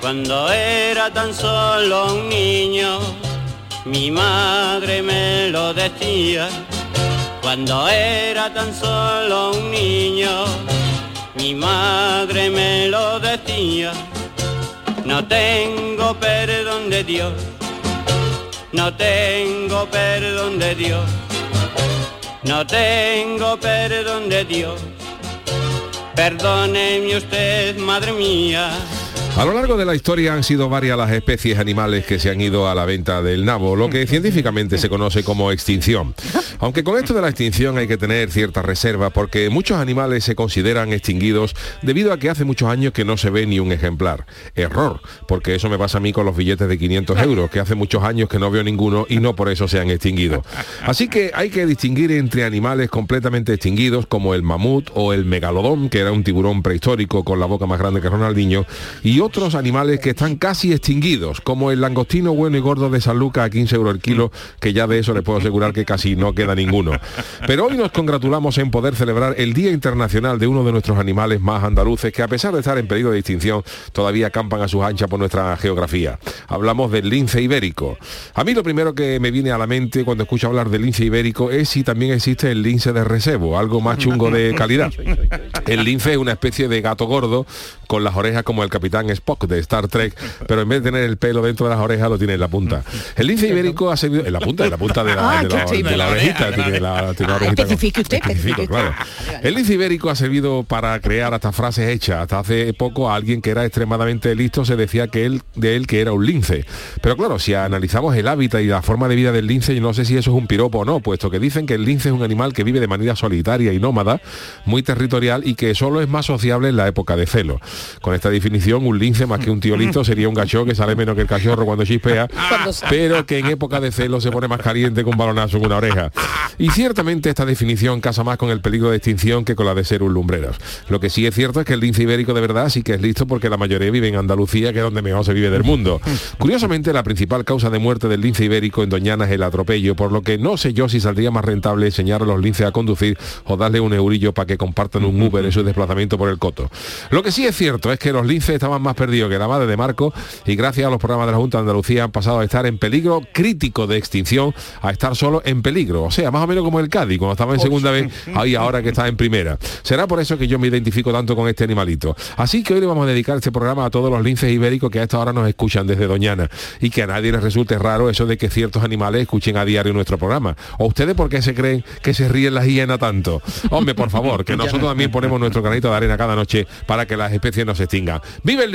cuando era tan solo un niño, mi madre me lo decía, cuando era tan solo un niño, mi madre me lo decía. No tengo perdón de Dios, no tengo perdón de Dios, no tengo perdón de Dios. Perdóneme usted, madre mía. A lo largo de la historia han sido varias las especies animales que se han ido a la venta del nabo, lo que científicamente se conoce como extinción. Aunque con esto de la extinción hay que tener cierta reserva porque muchos animales se consideran extinguidos debido a que hace muchos años que no se ve ni un ejemplar. Error, porque eso me pasa a mí con los billetes de 500 euros, que hace muchos años que no veo ninguno y no por eso se han extinguido. Así que hay que distinguir entre animales completamente extinguidos como el mamut o el megalodón, que era un tiburón prehistórico con la boca más grande que Ronaldinho, y otros animales que están casi extinguidos, como el langostino bueno y gordo de San Lucas a 15 euros el kilo, que ya de eso les puedo asegurar que casi no queda ninguno. Pero hoy nos congratulamos en poder celebrar el Día Internacional de uno de nuestros animales más andaluces, que a pesar de estar en peligro de extinción, todavía campan a sus anchas por nuestra geografía. Hablamos del lince ibérico. A mí lo primero que me viene a la mente cuando escucho hablar del lince ibérico es si también existe el lince de recebo, algo más chungo de calidad. El lince es una especie de gato gordo con las orejas como el capitán Spock de Star Trek, pero en vez de tener el pelo dentro de las orejas lo tiene en la punta. El lince ibérico ha servido en la punta, en la punta de la, Ah, de la- qué de la orejita, tiene la, tiene la orejita. Especifique usted, especifique. claro. El lince ibérico ha servido para crear hasta frases hechas. Hasta hace poco a alguien que era extremadamente listo se decía que él, de él que era un lince. Pero claro, si analizamos el hábitat y la forma de vida del lince, yo no sé si eso es un piropo o no, puesto que dicen que el lince es un animal que vive de manera solitaria y nómada, muy territorial y que solo es más sociable en la época de celo. Con esta definición, un lince más que un tío listo sería un gacho que sale menos que el cachorro cuando chispea, pero que en época de celo se pone más caliente con un balonazo en una oreja. Y ciertamente esta definición casa más con el peligro de extinción que con la de ser un lumbreras. Lo que sí es cierto es que el lince ibérico de verdad sí que es listo porque la mayoría vive en Andalucía, que es donde mejor se vive del mundo. Curiosamente, la principal causa de muerte del lince ibérico en Doñana es el atropello, por lo que no sé yo si saldría más rentable enseñar a los linces a conducir o darle un eurillo para que compartan un Uber en su desplazamiento por el coto. Lo que sí es cierto es que los linces estaban más perdidos que la madre de Marco y gracias a los programas de la Junta de Andalucía han pasado a estar en peligro crítico de extinción a estar solo en peligro. O sea, más o menos como el Cádiz, cuando estaba en segunda vez, ahí ahora que está en primera. Será por eso que yo me identifico tanto con este animalito. Así que hoy le vamos a dedicar este programa a todos los linces ibéricos que a esta hora nos escuchan desde Doñana y que a nadie les resulte raro eso de que ciertos animales escuchen a diario nuestro programa. ¿O ustedes por qué se creen que se ríen las hienas tanto? Hombre, por favor, que nosotros también ponemos nuestro granito de arena cada noche para que las especies no se extingan. ¡Vive el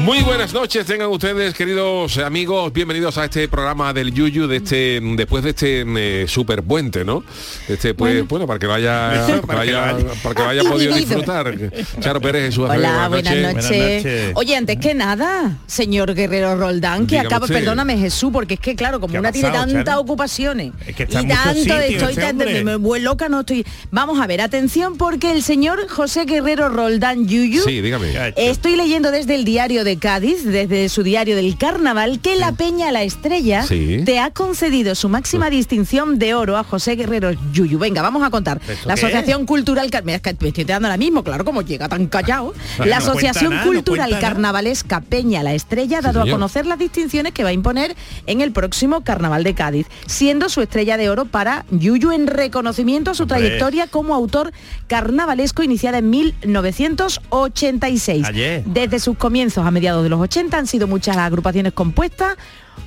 Muy buenas noches, tengan ustedes, queridos amigos, bienvenidos a este programa del Yuyu de este, después de este eh, super puente, ¿no? Este, pues, bueno. para que vaya, para que vaya, para que vaya podido disfrutar. Charo Pérez, Jesús Acevedo, Hola, buenas noches. Buenas noches. Oye, antes que nada, señor Guerrero Roldán, que Dígame acaba, usted. perdóname Jesús, porque es que claro, como ¿Qué ha una tiene tantas Charo? ocupaciones Es que está y en tanto estoy este tan- me vuelvo loca, no estoy. Vamos a ver, atención, porque el señor José Guerrero Roldán Yuyu. Sí, dígame. Estoy leyendo desde el diario de Cádiz, desde su diario del carnaval, que la Peña La Estrella Sí. te ha concedido su máxima distinción de oro a José Guerrero Yuyu. Venga, vamos a contar. ¿Esto La Asociación Cultural Mira, es que me estoy dando ahora mismo, claro, como llega tan callado. No La Asociación nada, no Cultural nada. Carnavalesca Peña La Estrella ha dado a conocer las distinciones que va a imponer en el próximo Carnaval de Cádiz, siendo su estrella de oro para Yuyu en reconocimiento a su Hombre. trayectoria como autor carnavalesco iniciada en 1986. Ayer. Desde sus comienzos a mediados de los 80. Han sido muchas las agrupaciones compuestas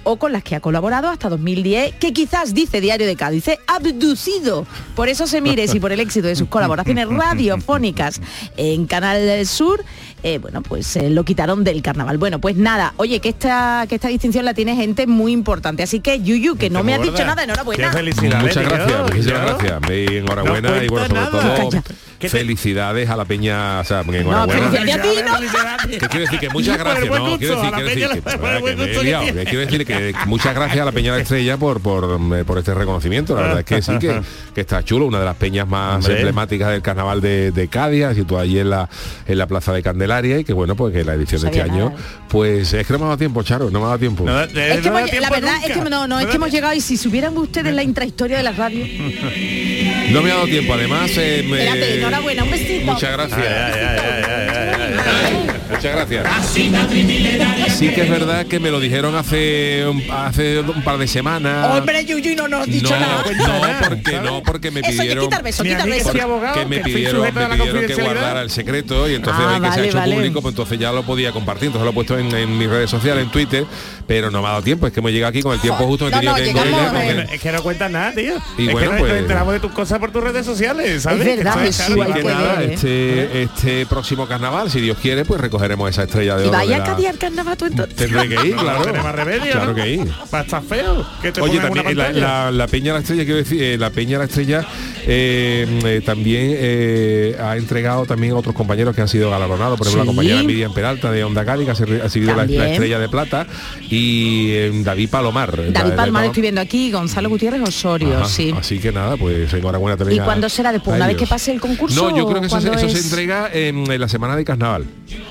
o con las que ha colaborado hasta 2010, que quizás, dice Diario de Cádiz, ¿eh? abducido. Por eso se mire si por el éxito de sus colaboraciones radiofónicas en Canal Sur, eh, bueno, pues eh, lo quitaron del carnaval. Bueno, pues nada, oye, que esta, que esta distinción la tiene gente muy importante. Así que, Yuyu, que no me has dicho nada, enhorabuena. Qué felicidades, Muchas gracias, muchísimas gracias. Y enhorabuena No y bueno, sobre todo Calla. ¿Qué te- felicidades a la peña, o sea, porque No, enhorabuena. felicidades a ti, ¿no? ¿Qué quiere decir? Que muchas gracias, no, quiero decir, a la quiero peña decir, que, quiero decir que muchas gracias a la Peña de la Estrella por, por, eh, por este reconocimiento. La verdad es que sí, que, que está chulo, una de las peñas más Hombre. emblemáticas del carnaval de, de Cádiz, situada allí en la, en la Plaza de Candelaria y que bueno, pues que la edición de No este sabía año, nada. pues es que no me ha dado tiempo, Charo, no me ha dado tiempo. No, eh, Es que hemos- la tiempo verdad es nunca. que no, no, es que hemos tiempo. llegado y si supieran ustedes la intrahistoria de la radio. No me ha dado tiempo, además... eh, me- Espérate, enhorabuena, un besito. Muchas gracias. Ay, ay, ay, ay, ay, ay. Muchas gracias. Sí que es verdad que me lo dijeron hace un, hace un par de semanas. Hombre, Yuyu, no nos has dicho no, nada. no, porque no, porque me pidieron que me pidieron, me pidieron que guardara el secreto y entonces Ah, hoy que se vale, ha hecho vale. público, pues entonces ya lo podía compartir, entonces lo he puesto en, en mis redes sociales, en Twitter, pero no me ha dado tiempo, es que me llega aquí con el tiempo justo, me No, tenía no, que llegamos, eh, Es que no cuentas nada, tío. Y es bueno, que pues- nos enteramos de tus cosas por tus redes sociales, ¿sabes? Es verdad, Que nada, ¿eh? este, este próximo carnaval, si Dios quiere, pues recogeremos esa estrella de Y vaya a la- carnaval tú entonces. Tendré que ir, claro. tiene más remedio, Claro ¿no? que ir. Va a estar feo. Que te Oye, también la, pantalla. la- la Peña La Estrella, quiero decir, eh, la Peña La Estrella eh, eh, también eh, ha entregado también a otros compañeros que han sido galardonados, por ejemplo, Sí. la compañera Miriam Peralta de Onda Cádiz, que ha recibido la. Estrella de Plata, y eh, David Palomar. David Da- Palmar da- estoy viendo aquí, Gonzalo Gutiérrez Osorio, Ajá, sí. Así que nada, pues enhorabuena ¿Y también. a- cuándo será después? ¿Una vez que pase el concurso? No, yo creo que eso, se, entrega en, en la semana de carnaval.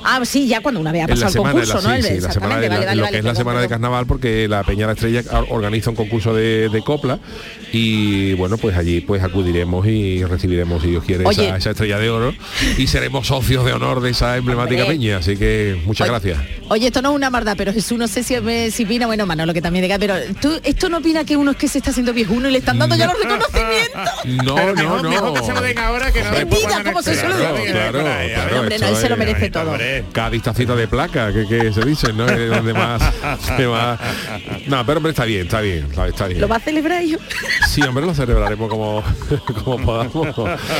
Ah, sí, ya cuando una vez ha pasado el concurso, la- ¿no? sí, El- sí, la semana de, exactamente, vale, la- vale, lo vale, que es la semana de carnaval porque la Peña La Estrella or- organiza un concurso de, de copla y bueno pues allí pues acudiremos y recibiremos si Dios quiere Oye. esa, esa estrella de oro y seremos socios de honor de esa emblemática Hombre. peña así que muchas Oye, gracias Oye, esto no es una maldad, pero Jesús, no sé si, si opina, bueno, Manolo, que también diga, pero tú, esto no opina que uno es que se está haciendo viejuno y le están dando ya los reconocimientos. No Pero no no mejor que se lo den ahora que no Hombre, después Mentira, cuando ¿cómo se esté. suele claro, decir? claro, Por ahí, claro, Hombre, no, esto él se lo es- merece todo. Hombre. cada tacita de placa que, que se dice no es donde más, que más- no pero hombre está bien está bien está bien ¿Lo va a celebrar yo? sí hombre lo celebraremos como como podamos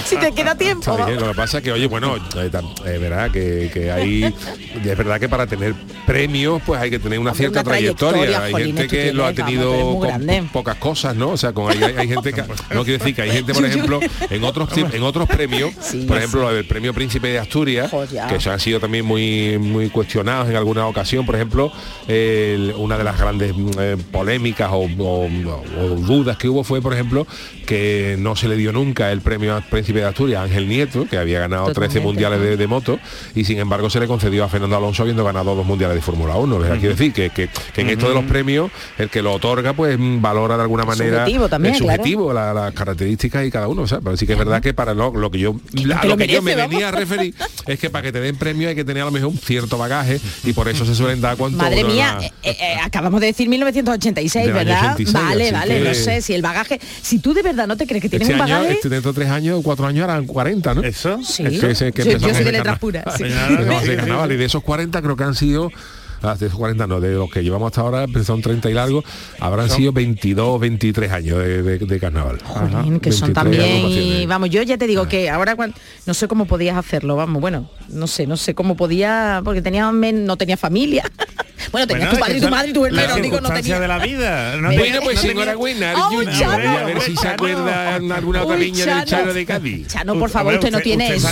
si te queda tiempo. Está bien, lo que pasa es que, oye, bueno, eh, tam- es verdad que, que hay, es verdad que para tener premios, pues hay que tener una cierta una trayectoria. trayectoria, Hay gente que lo ha tenido con pocas cosas, ¿no? O sea, con hay, hay gente que, no quiero decir que hay gente, por ejemplo, en otros en otros premios, Sí, por ejemplo, el premio Príncipe de Asturias, que se han sido también muy muy cuestionados en alguna ocasión, por ejemplo, una de las grandes mm, eh, polémicas o, o- o dudas que hubo fue, por ejemplo, que no se le dio nunca el premio a Príncipe de Asturias a Ángel Nieto, que había ganado 13 Totalmente, mundiales de, de moto, y sin embargo se le concedió a Fernando Alonso habiendo ganado dos mundiales de Fórmula 1. O sea, Quiero decir que, que- que en esto de los premios, el que lo otorga, pues valora de alguna manera Subjetivo también, el claro. subjetivo, la- características y cada uno. O sea, pero sí que es verdad que para lo, lo que yo a lo lo que yo me venía a referir es que para que te den premio hay que tener a lo mejor un cierto bagaje y por eso se suelen dar cuanto Madre mía, la- eh, eh, acabamos de decir 1986, Del año ¿verdad? 86, vale, vale, que- no sé si el bagaje, si tú de verdad no te crees que tienes este un año, bagaje, este, dentro de tres años, cuatro años eran 40, ¿no? Eso. Sí. eso. Que Yo- soy de letras puras, sí. empezamos el Sí, sí, carnaval, sí. y de esos 40 creo que han sido ah, de esos 40 no, de los que llevamos hasta ahora, pues son 30 y largo, habrán sido 22, 23 años de, de- de carnaval. Jolín, que son 23 también y vamos yo ya te digo que ahora cuan- no sé cómo podías hacerlo vamos bueno no sé no sé cómo podía porque tenía no tenía familia bueno tenías Bueno, tu padre y tu madre y tu hermano digo no tenía de la vida. No Bueno, tenía- pues enhorabuena, ¡Ah, a ver si se acuerda alguna otra Uy, viña del Chano. De Cádiz. Chano por favor usted, no tiene eso.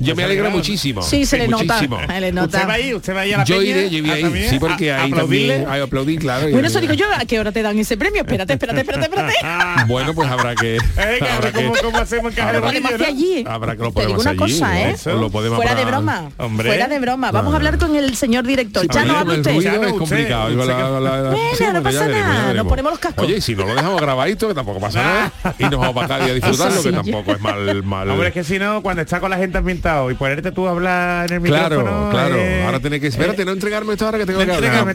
Yo me alegro muchísimo. sí se le nota. ¿Usted va ahí? ¿Usted va ahí a la Yo iré, yo sí, porque ¿A- ahí también, ahí aplaudí, claro. bueno eso digo yo a qué hora te dan ese premio espérate espérate espérate espérate. Bueno, pues habrá que... Habrá ¿cómo, que- ¿cómo hacemos en caja de habrá- allí Habrá que lo podemos allí, eh fuera de broma fuera de broma. Vamos a hablar con el señor director Chano con el ruido es complicado. usted Iba la- que- la- la- Bueno, sí, no pasa veremos, nada, nos ponemos los cascos. Oye, y si no lo dejamos grabadito, que tampoco pasa nada, y nos vamos para Cádiz a disfrutarlo, que tampoco es mal... mal Hombre, es que si no, cuando está con la gente ambientado y ponerte tú a hablar en el Claro, micrófono... claro. eh, Ahora tiene que... Espérate, no entregarme esto ahora que tengo que hablar.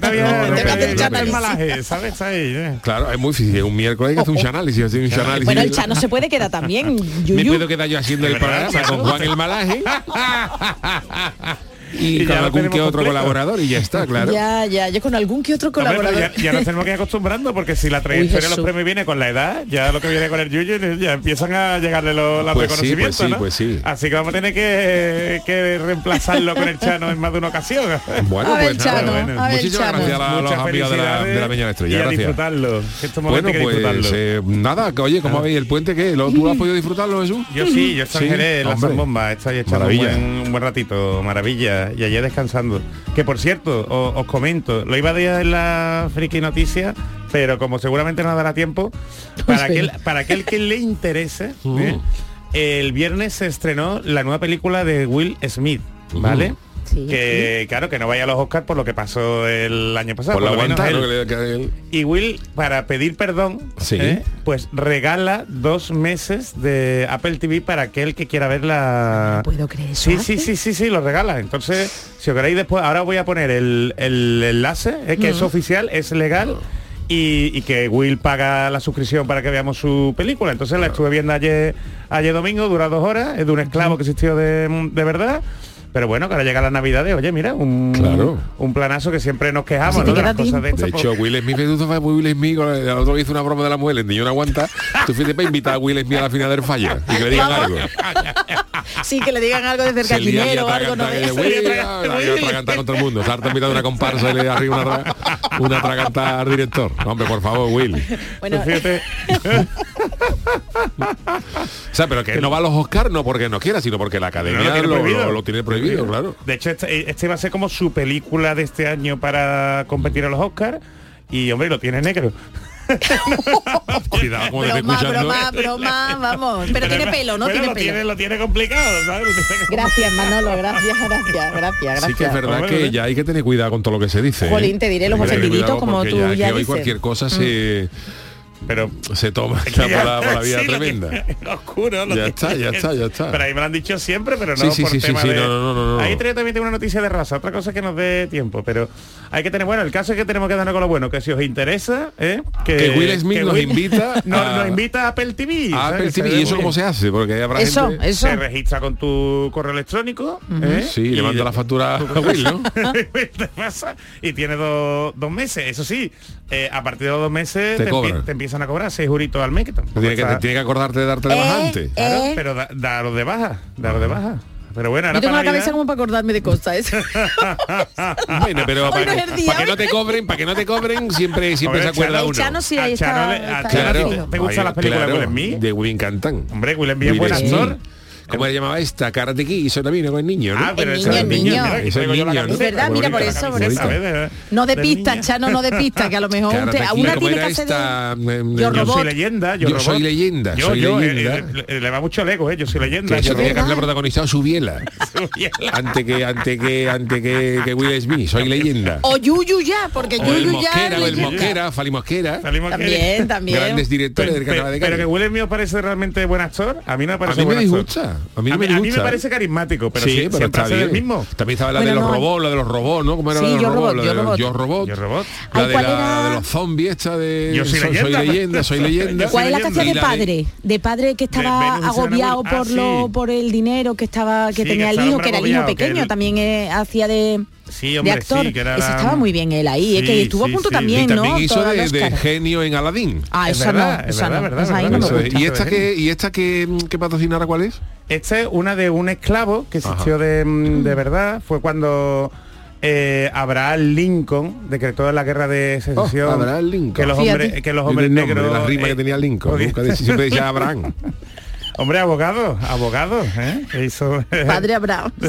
¿sabes? Ahí, eh. Claro, es muy difícil. Un miércoles hay que hacer un análisis, hacer un análisis. bueno el Chano se puede quedar también Me puedo quedar yo haciendo el programa con. Juan el Malaje. y, ya con algún que otro completo. colaborador y ya está, claro. Ya, ya, yo con algún que otro colaborador. ya, ya nos tenemos que ir acostumbrando porque si la trayectoria de los premios viene con la edad, ya lo que viene con el Yuyu ya empiezan a llegarle los, los Pues sí, reconocimientos, pues sí, ¿no? pues sí. Así que vamos a tener que, que reemplazarlo con el Chano en más de una ocasión. Bueno, A ver, pues nada, Chano, bueno. a muchísimas Chano. gracias a, los amigos de la, felicidades de la Peña de la y Estrella. a Gracias. disfrutarlo. que Estos momentos Bueno, que pues disfrutarlo. eh, nada, que, oye, ¿cómo veis el puente? ¿Qué? ¿Lo, ¿Tú has podido disfrutarlo, Jesús? Yo sí, yo estoy en Jerez, la hombre. zambomba, estoy echando un buen ratito, maravilla, y ayer descansando. Que por cierto, o- os, comento, lo iba a decir en la friki noticia, pero como seguramente no dará tiempo, para aquel, para aquel que le interese, Uh. ¿eh? el viernes se estrenó la nueva película de Will Smith, ¿vale? Uh. Sí. Que claro que no vaya a los Oscars por lo que pasó el año pasado. Por la por lo menos aguanta, él. ¿no? Que le- que- Y Will, para pedir perdón, Sí. ¿eh? pues regala dos meses de Apple TV para aquel que quiera ver la... No puedo creer eso. Sí, sí, sí, sí, sí, lo regala. Entonces, si os queréis después, ahora voy a poner el, el enlace, ¿eh? que es oficial, es legal. Y, y que Will paga la suscripción para que veamos su película. Entonces la estuve viendo ayer, ayer domingo, dura dos horas, es de un esclavo que existió de, de verdad. Pero bueno, que ahora llega la Navidad oye, mira, un, Claro. un planazo que siempre nos quejamos, ¿no? De las cosas de. De estas, hecho, Will Smith, tú fue Will Smith, el el otro hizo una broma de la mujer, el niño no aguanta, tú fuiste para invitar a Will Smith a la final del falla y que le digan algo. Sí, que le digan algo de Se lía y cercaquinero o algo, ¿no? atraganta, que de Will, ah, y atraganta con todo el mundo. Sarta invitando una comparsa y le arriba una, una atraganta al director. Hombre, por favor, Will. Bueno, Pues fíjate, O sea, pero que no va a los Oscars no porque no quiera, sino porque la academia No, lo lo- lo tiene prohibido, claro. De hecho, este, este va a ser como su película de este año para competir a los Oscars. Y hombre, lo tiene negro. Cuidado, como broma, escuchando. broma, broma, vamos. Pero tiene pelo, ¿no? Tiene lo pelo. Tiene, lo tiene complicado, ¿sabes? Gracias, Manolo, gracias, gracias, gracias, gracias. Sí que es verdad Hombre, que ya hay que tener cuidado con todo lo que se dice. ¿eh? Jolín, te diré los cuidado como tú ya, ya que hoy dices. cualquier cosa se, Pero se toma está por, la, por la vía Sí, lo tremenda. tiene oscuro. lo Ya tiene- está, ya está, ya está. Pero ahí me lo han dicho siempre, pero no Sí, sí, por sí, tema sí, de... no, no, no, no. Ahí también tengo una noticia de raza, otra cosa que nos dé tiempo, pero hay que tener, bueno, el caso es que tenemos que darnos con lo bueno, que si os interesa, ¿eh? Que Will Smith nos invita no, a- nos invita a Apple TV. ¿sabes? Apple TV, ¿y eso cómo se hace? Porque habrá Eso, gente... eso. Se registra con tu correo electrónico. ¿eh? Sí, le manda la factura a Will, ¿no? y tiene dos, dos meses. Eso sí, eh, a partir de los dos meses Te te, cobran. empie- te empiezan a cobrar seis juritos al mes. Que Tiene que, está- tiene que acordarte de darte de baja Eh, antes. Claro, Eh. pero da, daros de baja, daros de baja. Pero bueno, ahora Yo tengo para la cabeza Navidad- como para acordarme de cosas. ¿eh? Bueno, pero para, no que, el día. para que no te cobren, para que no te cobren, siempre, siempre se acuerda Chano- uno. Chano sí ahí A Chano está. le- a está Chano Claro. fijo. ¿Te gustan las películas de Will Smith? De Will. Hombre, Will Smith es buen actor. ¿Cómo le llamaba esta? Karate Kid, eso también con el niño, ¿no? Ah, pero El niño, es el niño. es verdad, mira, por eso, por eso. No de pista. Chano, no de pista, que a lo mejor Kid, una ¿cómo tiene que hacer de... esta? Em, Yo soy leyenda, yo, Yo soy leyenda, Yo, soy eh, leyenda. eh, le, va mucho el ego, eh, yo soy leyenda. Que yo tenía que haberle protagonizado su biela. antes que antes que antes que, que Will Smith soy leyenda O Yuyu ya, porque o el Yuyu ya... O el leyenda. Mosquera Fali Mosquera Salimos que- También, también. grandes directores Pero, del canal de pero calle que Will Smith parece realmente buen actor, a mí no me a parece mí me buen a mí no a, me mí, a mí me parece carismático, pero sí, sí, pero siempre está hace bien. del mismo. También estaba la Bueno, de los no. robots, la de los robots, ¿no? ¿Cómo era Sí, la de los Yo robots? Robot, La Yo de los Robot. Yo Robot. Yo robot. La Ay, de, ¿cuál la- era? de los zombies esta de Yo soy leyenda. soy leyenda, soy leyenda. ¿Cuál es la Y de padre? De padre que estaba agobiado Serena por ah, lo por el dinero que estaba que tenía el hijo, que era el hijo pequeño, también eh, hacía de, Sí, de hombre, actor. sí, que era Eso estaba muy bien él ahí, es que Sí, estuvo a punto sí. también, y también ¿no? hizo de, de genio en Aladdin. Ah, Es esa verdad, no, esa. ¿Y esta de que y esta que, que patrocinara cuál es? Esta es una de un esclavo que existió de, mm, de verdad. Fue cuando eh, Abraham Lincoln decretó la guerra de secesión. Oh, Abraham Lincoln. Que los hombres, que los hombres negros. la rima eh, que tenía Lincoln. Nunca decía- siempre decía Abraham. Hombre, abogado, abogado, ¿eh? Que hizo. Padre Abraham.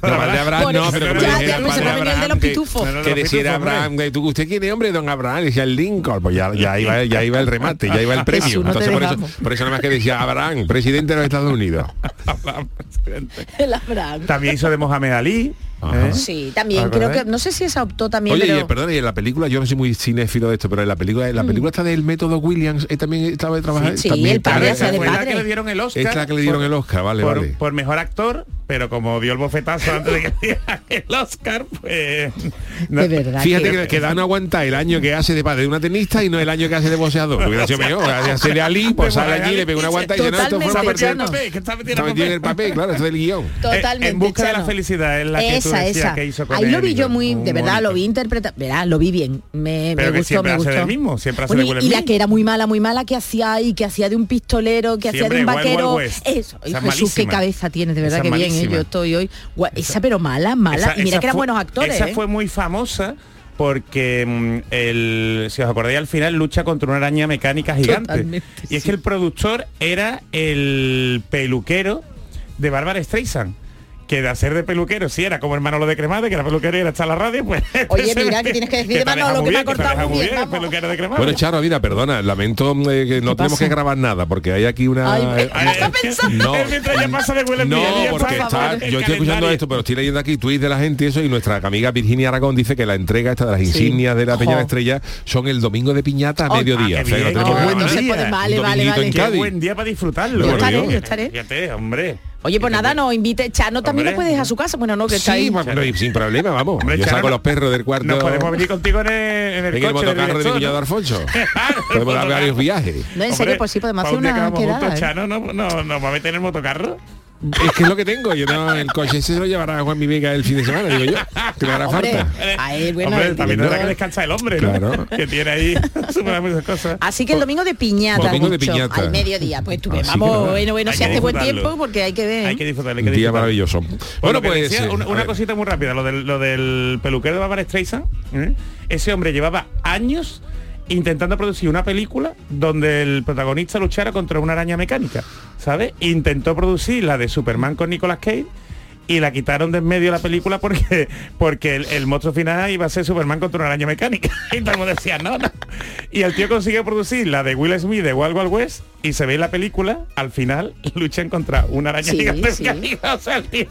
No, padre Abraham no, eso- pero como Ya, ya, se padre el de Abraham, los que- pitufos. Que los decía Abraham, que tú, ¿usted quién es hombre? Don Abraham, decía el Lincoln, pues ya, ya, iba, ya iba el remate, ya iba el premio. Jesús, no Entonces por eso, por eso nada más que decía Abraham, presidente de los Estados Unidos. El Abraham. También hizo de Mohamed Ali. ¿Eh? Sí, también creo que no sé si esa optó también, Oye, pero y, perdón, y en la película, yo no soy muy cinéfilo de esto, pero en la película, en la película está del método Williams, ¿eh, también estaba trabajando. Sí, también el padre de Fue la padre. que le dieron el Oscar. Es la que le dieron por- el Oscar, vale, por, vale. por mejor actor pero como dio el bofetazo antes de que diera el Oscar, pues... no- De verdad. Fíjate que, que Dan no aguanta el año que hace de padre de una tenista y no el año que hace de boxeador. Hubiera sido mejor. Hacerle a Ali, pues sale allí, le pega una aguanta y dice, no, esto fue una papel, que está en papel. el papel, claro, es el guion. Totalmente. Eh, En busca de la felicidad es la que tú esa, decías esa. que hizo con Ahí lo vi y yo muy, de verdad, lo vi interpretar, verá, lo vi bien. Me, Pero me que gustó, siempre me hace gustó. del mismo, siempre hace Bueno, de y- Will y la que era muy mala, muy mala, que hacía ahí, que hacía de un pistolero, que hacía de un Wild Wild vaquero. Eso, Jesús, qué cabeza tienes, de verdad que bien, yo estoy hoy. Esa, pero mala, mala. Esa- y mira que eran fue- buenos actores. Esa ¿eh? fue muy famosa porque mm, el, si os acordáis al final lucha contra una araña mecánica gigante. Totalmente, y es sí. que el productor era el peluquero de Bárbara Streisand. Que de hacer de peluquero, sí, era como el Manolo de Cremade, que era peluquero y era estar en la radio, pues... Oye, ese- mira, que tienes que decir de te deja Manolo, que me ha cortado muy bien, peluquero de Cremade. Bueno, Charo, mira, perdona, lamento eh, que no tenemos pasa? que grabar nada, porque hay aquí una... Ay, eh, ¿cómo está pensando? No, mientras ya pasa de no, porque está- yo estoy escuchando calendario. esto, pero estoy leyendo aquí tweets de la gente y eso, y nuestra amiga Virginia Aragón dice que la entrega esta de las insignias de la Peña de. Estrella son el domingo de piñata a mediodía. ah, que puede, vale, vale, vale. Qué buen día para disfrutarlo. Yo por estaré, Dios. yo estaré. Fíjate, hombre. Oye, pues nada, no invite. Chano también Hombre. lo puedes a su casa. Bueno, no, que está Sí, ahí. bueno, y sin problema, vamos. Hombre, Yo Charo, saco no- los perros del cuarto. Nos podemos venir contigo en el, en el en el coche del motocarro de mi director, cuñado ¿no? Alfonso. Podemos dar el varios viajes. No, en serio, pues sí, podemos hacer una juntos, quedada. ¿eh? Chano, no, no, nos va a meter en el motocarro. Es que es lo que tengo. Yo no, el coche ese se lo llevará Juan Mi Vega el fin de semana, digo yo. Que le hará Hombre, falta. a él, bueno, Hombre, también tendrá que descansar el hombre, ¿no? Claro. Que tiene ahí súper muchas cosas. Así que el domingo de piñata, de piñata. al mediodía. Pues tú Así que vamos, bueno, bueno, si hace buen tiempo, porque hay que ver. Hay que disfrutar, hay que Un día disfrutar. maravilloso. Bueno, pues... decía, eh, una, a cosita muy rápida, lo del, lo del peluquero de Barbara Streisand. ¿eh? Ese hombre llevaba años intentando producir una película donde el protagonista luchara contra una araña mecánica, ¿sabes? Intentó producir la de Superman con Nicolas Cage y la quitaron de en medio de la película porque porque el, el monstruo final iba a ser Superman contra una araña mecánica y todo el mundo decía no, no y el tío consiguió producir la de Will Smith de Wild Wild West y se ve en la película al final luchan contra una araña Sí, gigante sí. mecánica, o sea el tío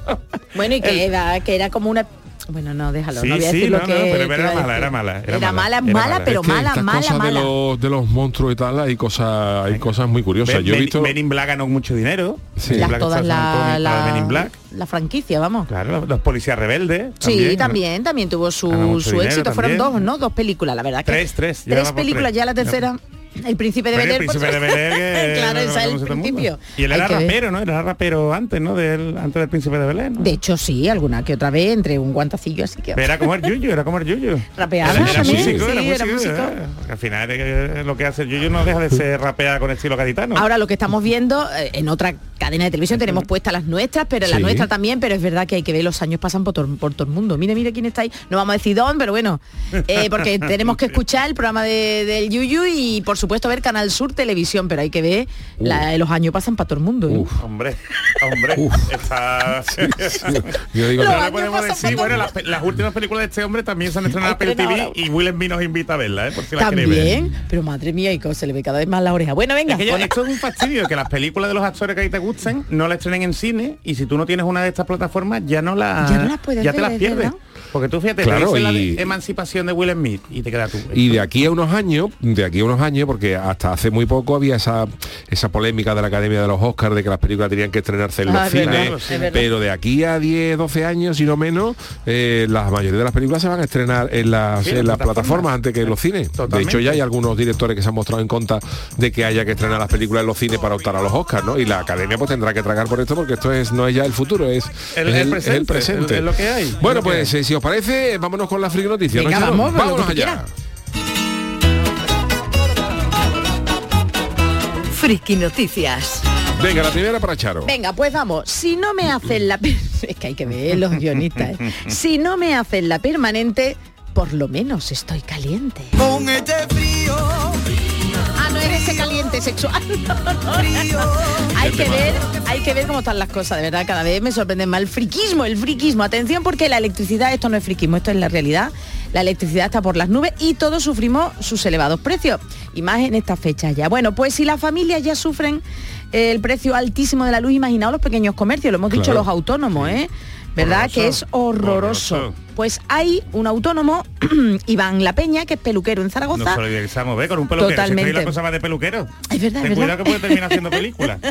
Bueno, y que el- era, que era como una... Bueno, no, déjalo, Sí, no voy a sí, decir no, lo no, que... pero que era iba a mala, decir. era mala, era Era mala, mala, era mala, mala. pero Es que mala, estas mala, cosas mala. De los, de los monstruos y tal, hay cosas, hay cosas muy curiosas. Ben, Yo he visto... Ben in Black ganó mucho dinero Sí. Las, Black todas la, la, Ben in Black la franquicia, vamos. claro los, los policías rebeldes Sí, también, también tuvo su, su dinero éxito. Fueron también. dos, ¿no? Dos películas, la verdad que. Tres, tres, va Tres por películas, tres. ya la tercera. El príncipe de Belén. el príncipe de Belén claro, es el principio. y él Hay era rapero no era rapero antes no del antes del príncipe de Belén ¿no? De hecho, sí, alguna que otra vez entre un guantacillo así que. Pero era como el Yuyu era como el Yuyu Rapeaba era, era también, músico sí, era era músico, eh. al final eh, lo que hace el Yuyu no deja de ser rapear con estilo gaditano Ahora lo que estamos viendo eh, en otra cadena de televisión tenemos puestas las nuestras, pero Sí. nuestra también, pero es verdad que hay que ver los años pasan por, todo el mundo. Mire, mire quién está ahí. No vamos a decir dónde, pero bueno, eh, porque tenemos que escuchar el programa de, del Yuyu y por supuesto ver Canal Sur Televisión, pero hay que ver la- los años pasan para todo el mundo. ¿eh? Uf. hombre hombre está Yo digo, Lo no, Ahora años podemos pasan decir, por bueno, todo las, las últimas películas de este hombre también se han estrenado en Apple TV ahora. y Will Smith nos invita a verla, ¿eh? Por si la. También, pero madre mía, y cómo se le ve cada vez más la oreja. Bueno, venga, Es que ya- esto es un fastidio, que las películas de los actores que a ti te gusten no la estrenen en cine y si tú no tienes una de estas plataformas ya no la Ya no las puedes ya te ver, las es pierdes. Porque tú fíjate, Claro, te dice la y- de emancipación de Will Smith y te queda tú. Y de aquí a unos años, de aquí a unos años, porque hasta hace muy poco había esa, esa polémica de la Academia de los Oscars de que las películas tenían que estrenarse en los Ah, cines, pero de aquí a 10, 12 años, si no menos, eh, la mayoría de las películas se van a estrenar en las, Sí, en las plataformas. plataformas antes que en los cines. De hecho, ya hay algunos directores que se han mostrado en contra de que haya que estrenar las películas en los cines para optar a los Oscars, ¿no? Y la Academia pues tendrá que tragar por esto porque esto es no es ya el futuro, es El- es el es presente, el presente. es lo que hay, Bueno, pues eh, si os parece, vámonos con la friki noticia. ¿no, Venga, vamos, vámonos allá. Friki Noticias. Venga, la primera para Charo. Venga, pues vamos. Si no me hacen la... Es que hay que ver los guionistas. ¿eh? Si no me hacen la permanente, por lo menos estoy caliente. Ah, no eres ese caliente sexual. hay que ver, hay que ver cómo están las cosas, de verdad, cada vez me sorprende más el friquismo, el friquismo. Atención porque la electricidad, esto no es friquismo, esto es la realidad. La electricidad está por las nubes y todos sufrimos sus elevados precios. Y más en estas fechas ya. Bueno, pues si las familias ya sufren el precio altísimo de la luz, imaginaos los pequeños comercios, lo hemos dicho los autónomos, ¿eh? ¿Verdad? Que es horroroso. Horroroso. Pues hay un autónomo, Iván La Peña, que es peluquero en Nos Zaragoza. solidarizamos, ¿ve? Con un peluquero. Si es que hoy Totalmente. la cosa va de peluquero. Es verdad, Ten es cuidado que puede terminar haciendo películas.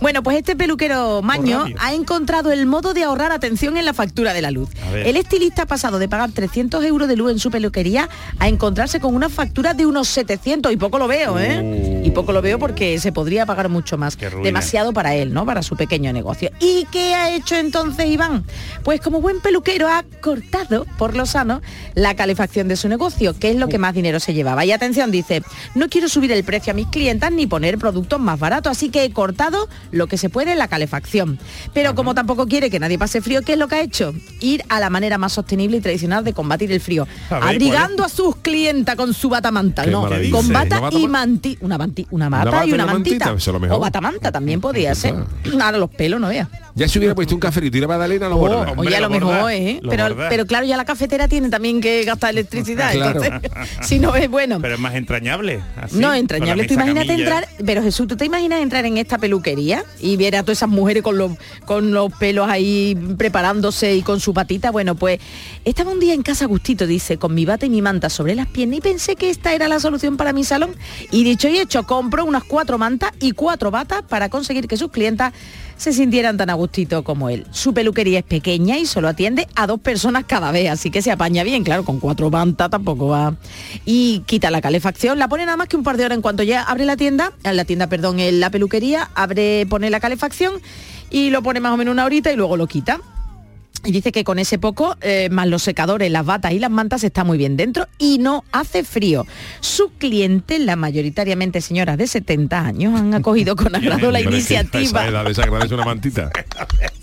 Bueno, pues este peluquero Maño ha encontrado el modo de ahorrar atención en la factura de la luz. El estilista ha pasado de pagar 300 euros de luz en su peluquería a encontrarse con una factura de unos 700 y poco lo veo, ¿eh? Uh. Y poco lo veo porque se podría pagar mucho más. Demasiado para él, ¿no? Para su pequeño negocio. ¿Y qué ha hecho entonces Iván? Pues como buen peluquero ha cortado, por lo sano, la calefacción de su negocio, que es lo que más dinero se llevaba. Y atención, dice, no quiero subir el precio a mis clientas ni poner productos más baratos, así que he cortado lo que se puede en la calefacción. Pero como tampoco quiere que nadie pase frío, ¿qué es lo que ha hecho? Ir a la manera más sostenible y tradicional de combatir el frío, A ver, abrigando a sus clientas con su batamanta, no, maravilla. con ¿Una bata y ma- manti, una, manti- una bata bata y una mantita, mantita, o batamanta también podía ser. Ahora los pelos no veas. Ya se hubiera puesto un cafelito y una magdalena lo Oh, borda. oye, a lo lo mejor, ¿eh? lo Pero, pero claro, ya la cafetera tiene también que gastar electricidad. Claro. Entonces, si no es bueno. Pero es más entrañable. así, no, entrañable. Tú imagínate camilla. entrar, pero Jesús, ¿tú te imaginas entrar en esta peluquería y ver a todas esas mujeres con los, con los pelos ahí preparándose y con su patita? Bueno, pues estaba un día en casa gustito, dice, con mi bata y mi manta sobre las piernas y pensé que esta era la solución para mi salón. Y dicho y hecho, compro unas cuatro mantas y cuatro batas para conseguir que sus clientas se sintieran tan a gustito como él. Su peluquería es pequeña y solo atiende a dos personas cada vez, así que se apaña bien, claro, con cuatro mantas tampoco va. Y quita la calefacción, la pone nada más que un par de horas en cuanto ya abre la tienda, la tienda, perdón, en la peluquería, abre, pone la calefacción y lo pone más o menos una horita y luego lo quita. Y dice que con ese poco, eh, más los secadores, las batas y las mantas, está muy bien dentro y no hace frío. Sus clientes, la mayoritariamente señoras de 70 años, han acogido con agrado la Pero es que iniciativa. Esa edad desagradece una mantita.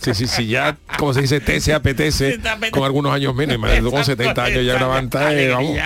Sí, sí, sí, ya, como se dice, te se apetece, con algunos años menos, más con 70 años ya una manta, eh, vamos.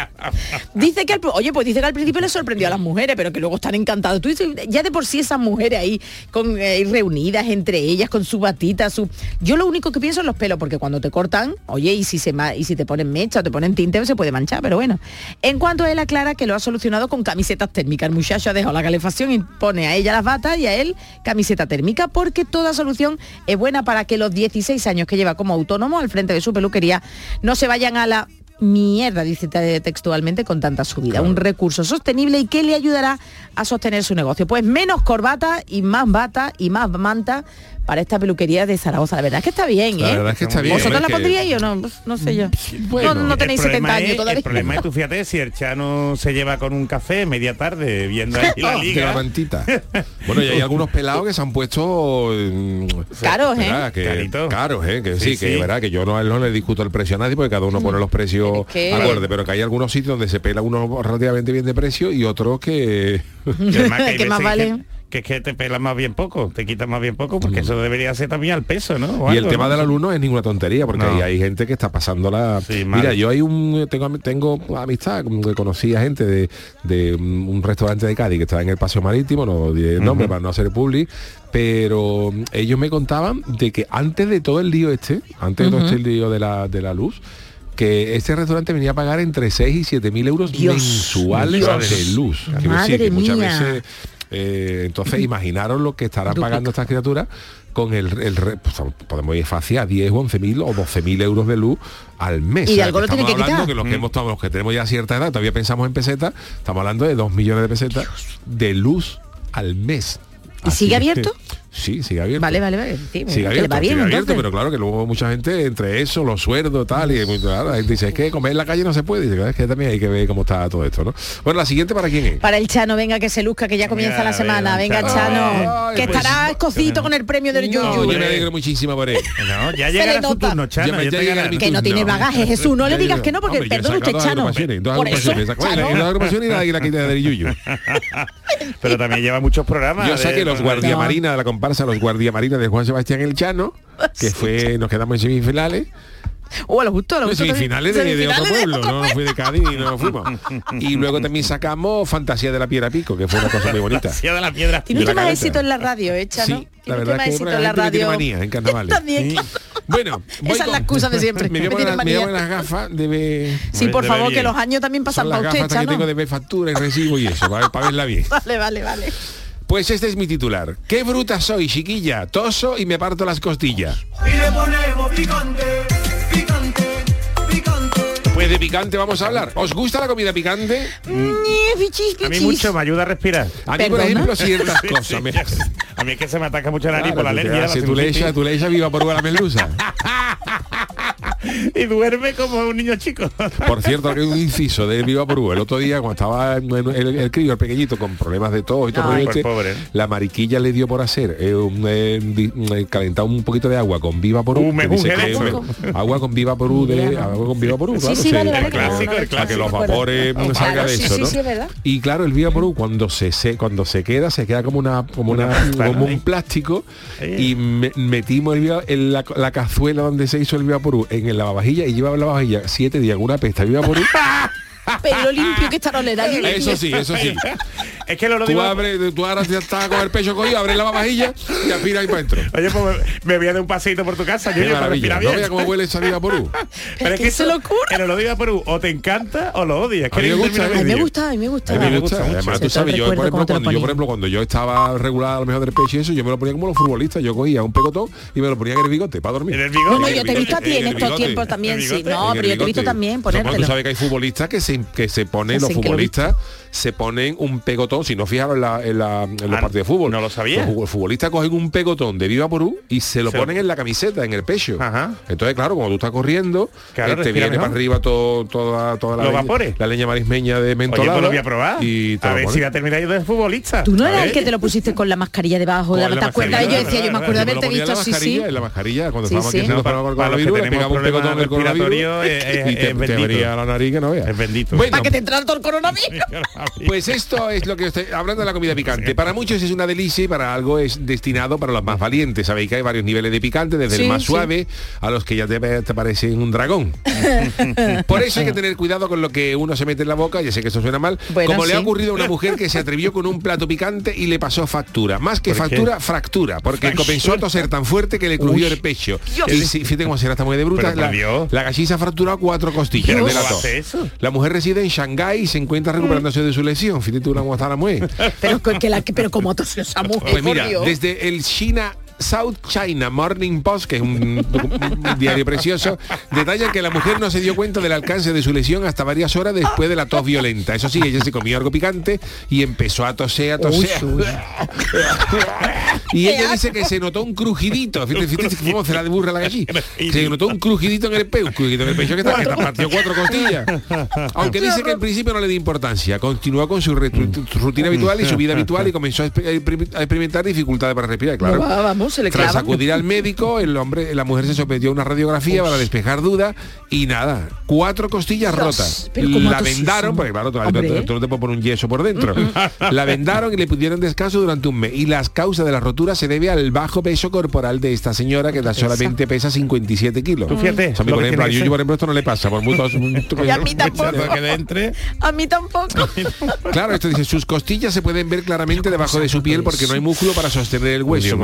Dice que al, oye, pues dice que al principio le sorprendió a las mujeres, pero que luego están encantadas. Tú dices, ya de por sí esas mujeres ahí con eh, reunidas entre ellas con su batita, su. Yo lo único que pienso es los pelos, porque cuando te cortan, oye, y si se y si te ponen mecha o te ponen tinte, se puede manchar, pero bueno. En cuanto a él aclara que lo ha solucionado con camisetas térmicas. El muchacho ha dejado la calefacción y pone a ella las batas y a él camiseta térmica, porque toda solución es buena para que los 16 años que lleva como autónomo al frente de su peluquería no se vayan a la mierda, dice te- textualmente, con tanta subida. Un recurso sostenible y que le ayudará a sostener su negocio. Pues menos corbata y más bata y más manta para esta peluquería de Zaragoza. La verdad es que está bien, ¿eh? La verdad es que está bien. ¿Vosotros la que- pondríais o no? Pues, no sé yo. Bueno, no, no tenéis El 70 problema años es- todavía. El problema es, tú fíjate, si el Chano se lleva con un café media tarde viendo ahí la De la liga. mantita. Bueno, y hay algunos pelados que se han puesto mm, Caros, ¿eh? Que, caros, ¿eh? Que sí, Sí, que sí. verdad que yo no, no le discuto el precio a nadie porque cada uno pone los precios que- acorde, pero que hay algunos sitios donde se pela uno relativamente bien de precio y otros que además hay Que más vale. Que, es que te pelas más bien poco, te quitas más bien poco, porque eso debería ser también al peso, ¿no? O y el tema ¿no? del alumno es ninguna tontería porque No. hay, hay gente que está pasándola Sí, mal. mira yo hay un tengo tengo amistad que conocí a gente de, de un restaurante de Cádiz que estaba en el paseo marítimo no diré el nombre para no hacer public pero ellos me contaban de que antes de todo el lío este antes de todo este lío de la de la luz que este restaurante venía a pagar entre 6 y 7 mil euros Dios, mensuales Dios. de luz. Quiero Madre decir que muchas mía. veces eh, entonces imaginaros lo que estarán Duplica. pagando estas criaturas con el, el pues, podemos ir fácil a 10 o 11 mil o 12 mil euros de luz al mes. Y de algo lo estamos tiene que hablando quitar. que los que hemos tomado, los que tenemos ya cierta edad, todavía pensamos en pesetas, estamos hablando de 2 millones de pesetas de luz al mes. ¿Y Así sigue que- abierto? Sí, sigue abierto. Vale, vale, vale. Sí, Sigue abierto, va bien, sigue abierto, entonces. pero claro que luego mucha gente entre eso, los sueldos, tal, y muy claro, la gente dice, es que comer en la calle no se puede, y dice, es que también hay que ver cómo está todo esto, ¿no? Bueno, la siguiente para quién es. Para el Chano, venga que se luzca, que ya comienza Mira, la semana. venga, Chano. Chano. Ay, que pues, estará escocito con el premio del No, Yuyu. yo me alegro muchísimo por él. No, ya llegará le su turno, Chano. Ya me- ya ya llegará Que no tiene bagaje, Jesús. No le digas que no, porque perdone usted, Chano. Por eso, Chano. agrupación y la, del Yuyu. Pero también lleva muchos programas. Yo saqué los guardiamarinas de la comparsa, los guardiamarinas de Juan Sebastián El Chano, que fue, nos quedamos en semifinales. O a lo justo, a lo No, justo. semifinales de, de otro Semifinales de pueblo, otro no pueblo. fui de Cádiz y no fuimos. Y luego también sacamos Fantasía de la Piedra Pico, que fue una cosa muy bonita. Fantasía de la piedra. Tiene la usted más éxito en la radio, ¿eh, Chano? Sí, la Tiene usted verdad que éxito la en la me tiene radio. manía en carnavales. También, claro. Bueno, voy Esa es la con- excusa de siempre. Me voy a Me tiene las- las gafas de ver... Sí, por de favor, ver que bien. los años también pasan Son las para usted, gafas que tengo de ver factura y recibo y eso, para, para verla bien. Vale, vale, vale. Pues este es mi titular. Qué bruta soy, chiquilla. Toso y me parto las costillas. Y le ponemos picante, picante, picante. Pues de picante vamos a hablar. ¿Os gusta la comida picante? A mí mucho me ayuda a respirar. A mí, por ejemplo, ciertas cosas. me- A mí es que se me ataca mucho la nariz Claro, por la tú alergia. leche, sinusitis. tu leche viva por la merluza. y duerme como un niño chico. Por cierto, que hay un inciso de Viva Perú. El otro día, cuando estaba el, el crío, el pequeñito, con problemas de tos y todo Ay. este, Pobre, la mariquilla le dio por hacer eh, un, eh, eh, calentar un poquito de agua con Viva Perú. Me- agua con Viva Perú de agua con Viva Perú, Sí, claro, sí, vale, vale, el clásico, el para que los vapores Claro, salga de eso, sí, ¿no? sí, es verdad. Y claro, el Viva Perú cuando se, se cuando se queda se queda como una como Una una, pasta, como ¿no? un plástico y me- metimos el Viva- en la, la cazuela donde se hizo el Viva Perú en el lavavajilla y llevaba la lavavajilla siete días con una pesta Viva Perú. Pero lo limpio que está no le da. eso sí, eso sí. es que lo, lo Tú digo. abres, tú ahora ya estás con el pecho cogido, abres la lavavajilla y aspira ahí para adentro. Oye, pues me, me voy a dar un paseito por tu casa. Yo Qué para No veas cómo huele esa Viva Perú. Pero es que eso- lo cura. En el Odiva Perú, o te encanta o lo odias. A mí me gusta, a A mí me gusta, a mí me gusta. A me. Además, tú sabes, yo por ejemplo, lo cuando, yo, por ejemplo, cuando yo estaba regulado a lo mejor del pecho y eso, yo me lo ponía como los futbolistas. Yo cogía un pegotón y me lo ponía en el bigote para dormir. En el bigote. No, no, yo te he visto a ti en estos tiempos también, sí. No, pero yo te he visto también ponértelo. tú sabes que hay futbolistas que se, que se Hacen los futbolistas se ponen un pegotón, si no fijaron en, la- en la- en los Ah, partidos de fútbol. no lo sabía. Los fu- futbolistas cogen un pegotón de Viva Perú y se lo Se- ponen en la camiseta, en el pecho. Ajá. Entonces, claro, cuando tú estás corriendo, Claro, eh, te respira viene mejor. para arriba todo, toda, toda la, Los leña, vapores. la leña marismeña de Oye, mentolada. pues lo voy a probar. Y te a lo ver pones. si va a terminar yo de futbolista. Tú no eras el que te lo pusiste con la mascarilla debajo de la ¿Te acuerdas? mascarilla, Yo decía, yo me acuerdo de haberte visto, sí, sí. En la mascarilla, cuando estábamos aquí haciendo para- que coronavirus, le un pegotón del coronavirus y te, abría la nariz que no veas. Es bendito. Para que te entrara todo el coronavirus. Pues esto es lo que estoy hablando de la comida picante. Para muchos es una delicia y para algo es destinado para los más valientes. Sabéis que hay varios niveles de picante, desde Sí, el más sí. suave a los que ya te, te parecen un dragón. Por eso hay que tener cuidado con lo que uno se mete en la boca, ya sé que eso suena mal, Bueno, como le ha ocurrido a una mujer que se atrevió con un plato picante y le pasó factura. Más que factura, fractura, porque comenzó a toser tan fuerte que le crujió el pecho. Y si, fíjate cómo será esta mujer de bruta, la, Dios. la gallina se ha fracturado cuatro costillas ¿Cómo de la mujer reside en Shanghái y se encuentra recuperándose de su lesión. Fíjate tú la mujer. Pero, que- la, pero como tosió esa mujer, Pues mira, desde el China South China Morning Post, que es un, un diario precioso, detallan que la mujer no se dio cuenta del alcance de su lesión hasta varias horas después de la tos violenta. Eso sí, ella se comió algo picante y empezó a toser, a toser. y ella dice que se notó un crujidito. Fíjate, fíjate cómo se la de burra la gallina. Se notó un crujidito en el pecho, un crujidito en el pecho que, está, que te partió cuatro costillas. Aunque dice que al principio no le dio importancia. Continuó con su retru- rutina habitual y su vida habitual y comenzó a exper- a experimentar dificultades para respirar. Claro. No, se le Tras clavan. acudir al médico, el hombre, la mujer se sometió a una radiografía para despejar dudas y nada, cuatro costillas Dios, rotas. pero ¿cómo La vendaron, porque claro, tú, Hombre. tú- no te puedes poner un yeso por dentro. la vendaron y le pudieron descanso durante un mes. Y las causas de la rotura se debe al bajo peso corporal de esta señora que solamente pesa 57 kilos. Tú fíjate, O sea, a mí, lo por ejemplo, a por ejemplo, esto no le pasa. Por mucho, Y a mí tampoco. que le entre. A mí tampoco. Claro, esto dice, sus costillas se pueden ver claramente debajo de su piel porque no hay músculo para sostener el hueso. Dios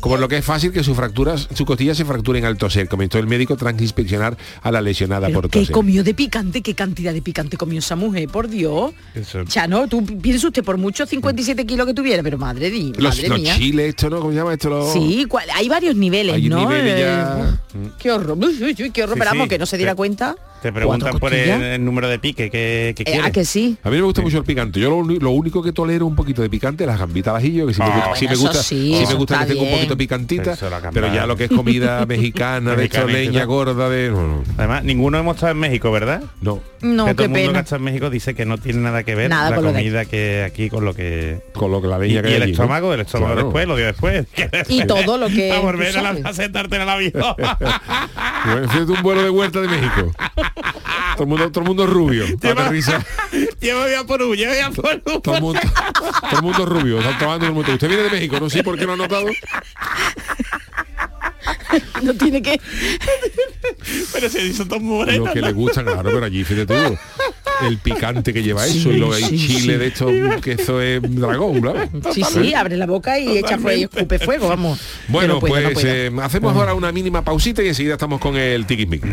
Como, lo que es fácil que su fracturas, su costilla se fracturen al toser. Comentó el médico tras inspeccionar a la lesionada por ¿Qué comió de picante? ¿Qué cantidad de picante comió esa mujer? Por Dios. Eso. Chano, tú piensa usted por muchos 57 kilos que tuviera, pero madre, di, Los, madre los mía. chiles, esto no, ¿cómo se llama esto? Los- Sí, cual- hay varios niveles, Hay ¿no? niveles ya- Eh, Qué horror, uy, qué horror, Sí, pero vamos, que no se diera Te- cuenta. Te preguntan ¿Cuánto por el, número de pique que, que Eh, quieres. ¿A que sí? A mí me gusta mucho el picante. Yo lo, único que tolero un poquito de picante, las gambitas al ajillo, que sí me, Ah, gusta- sí me bueno, gusta, sí, me que tenga un poquito picantita, pero ya lo que es comida mexicana, de Mexicana, leña gorda de... No, no, Además, ninguno hemos estado en México, ¿verdad? no. No, que todo qué el mundo que pena. está en México dice que no tiene nada que ver Nada la comida que aquí con lo que Con lo que la y, leña que y el allí, ¿no? estómago, el estómago Claro. después, lo dio después. Y todo lo que a volver a, la- sabes. a sentarte en el avión. Un vuelo de vuelta de México. Todo, el mundo, todo el mundo rubio. Lleva-. Llévame a Perú, llévame a Perú. Todo el mundo, todo el mundo rubio. Están tomando todo el mundo. Usted viene de México, no sé por qué no ha notado. No tiene que... Pero se hizo todo Lo moreno. que le gusta, claro, pero allí, fíjate tú. El picante que lleva eso y luego hay sí, chile sí. de esto, que eso es dragón, claro. Sí, sí, abre la boca y echa fuego y escupe fuego, vamos. Bueno, no puedo, no pues puedo. eh, hacemos ahora una mínima pausita y enseguida estamos con el tiquismiquis.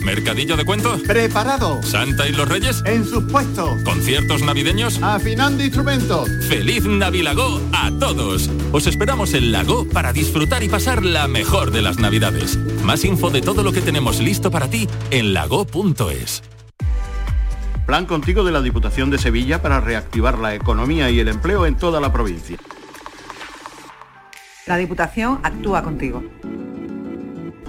¿Mercadillo de cuentos? Preparado. ¿Santa y los Reyes? En sus puestos. ¿Conciertos navideños? Afinando instrumentos. ¡Feliz Navilago a todos! Os esperamos en Lago para disfrutar y pasar la mejor de las Navidades. Más info de todo lo que tenemos listo para ti en lago.es. Plan Contigo de la Diputación de Sevilla para reactivar la economía y el empleo en toda la provincia. La Diputación actúa contigo.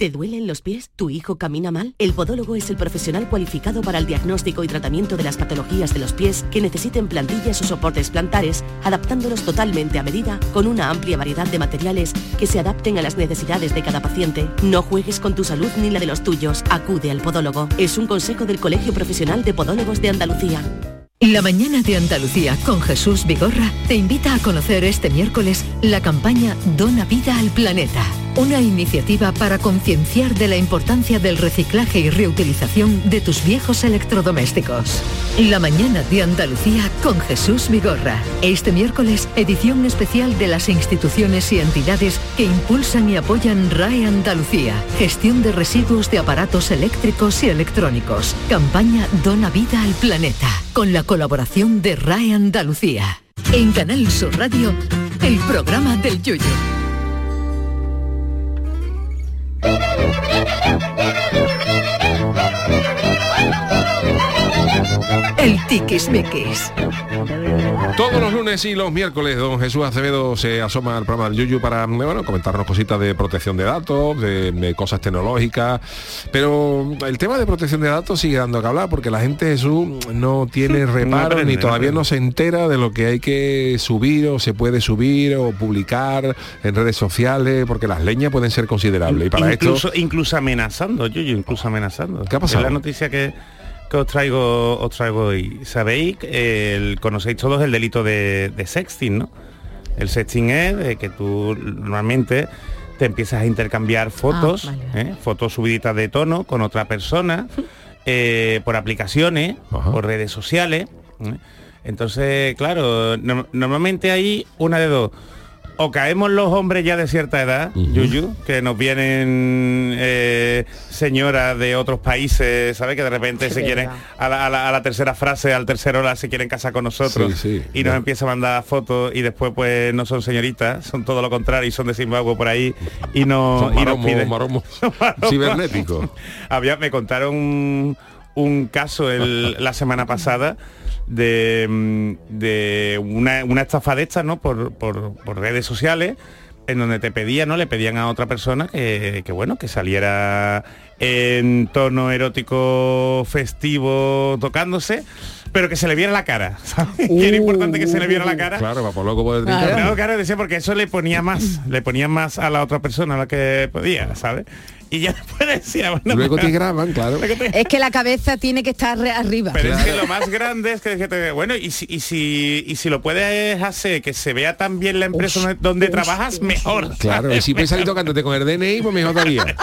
¿Te duelen los pies? ¿Tu hijo camina mal? El podólogo es el profesional cualificado para el diagnóstico y tratamiento de las patologías de los pies que necesiten plantillas o soportes plantares, adaptándolos totalmente a medida con una amplia variedad de materiales que se adapten a las necesidades de cada paciente. No juegues con tu salud ni la de los tuyos. Acude al podólogo. Es un consejo del Colegio Profesional de Podólogos de Andalucía. La mañana de Andalucía con Jesús Vigorra te invita a conocer este miércoles la campaña Dona Vida al Planeta, una iniciativa para concienciar de la importancia del reciclaje y reutilización de tus viejos electrodomésticos. La mañana de Andalucía con Jesús Vigorra. Este miércoles, edición especial de las instituciones y entidades que impulsan y apoyan RAE Andalucía, gestión de residuos de aparatos eléctricos y electrónicos. Campaña Dona Vida al Planeta, con la colaboración de RAE Andalucía. En Canal Sur Radio, el programa del Yoyo. El tiquismiquis. Todos los lunes y los miércoles, don Jesús Acevedo se asoma al programa del Yuyu para bueno, comentarnos cositas de protección de datos, de, de cosas tecnológicas. Pero el tema de protección de datos sigue dando que hablar porque la gente, Jesús, no tiene reparo ni no todavía no se entera de lo que hay que subir o se puede subir o publicar en redes sociales, porque las leñas pueden ser considerables. Y para incluso, esto... incluso amenazando, yo, incluso amenazando. ¿Qué ha pasado? Es la noticia que, que os traigo os traigo hoy. Sabéis, el, conocéis todos el delito de, de sexting, ¿no? El sexting es de que tú normalmente te empiezas a intercambiar fotos, Ah, vale. ¿eh? fotos subiditas de tono con otra persona, eh, por aplicaciones, por redes sociales. ¿eh? Entonces, claro, no- normalmente hay una de dos. O caemos los hombres ya de cierta edad, Yuyu, que nos vienen eh, señoras de otros países, ¿sabes? Que de repente Qué se quieren, verdad. a la, a la- a la tercera frase, al tercer hora se quieren casar con nosotros Sí, sí, y nos empieza a mandar fotos y después pues no son señoritas, son todo lo contrario y son de Zimbabue por ahí y no Son y nos piden maromos cibernéticos. había me contaron un, un caso el- la semana pasada de, mm, de una, una estafa de estas, ¿no? Por, por- por redes sociales en donde te pedían, ¿no? Le pedían a otra persona que, que, bueno, que saliera en tono erótico festivo tocándose, pero que se le viera la cara. ¿sabes? Que era importante que se le viera la cara. Claro, para por luego poder Claro, trincar. claro, decía porque eso le ponía más, le ponía más a la otra persona a la que podía, ¿sabes? Y ya después decía, bueno, Luego pues- te graban, claro. Es que la cabeza tiene que estar arriba. Pero es que lo más grande es que, que te- bueno, y si, y si y si lo puedes hacer que se vea tan bien la empresa donde, donde trabajas, mejor. Claro, y si puedes salir tocándote con el DNI, pues mejor todavía.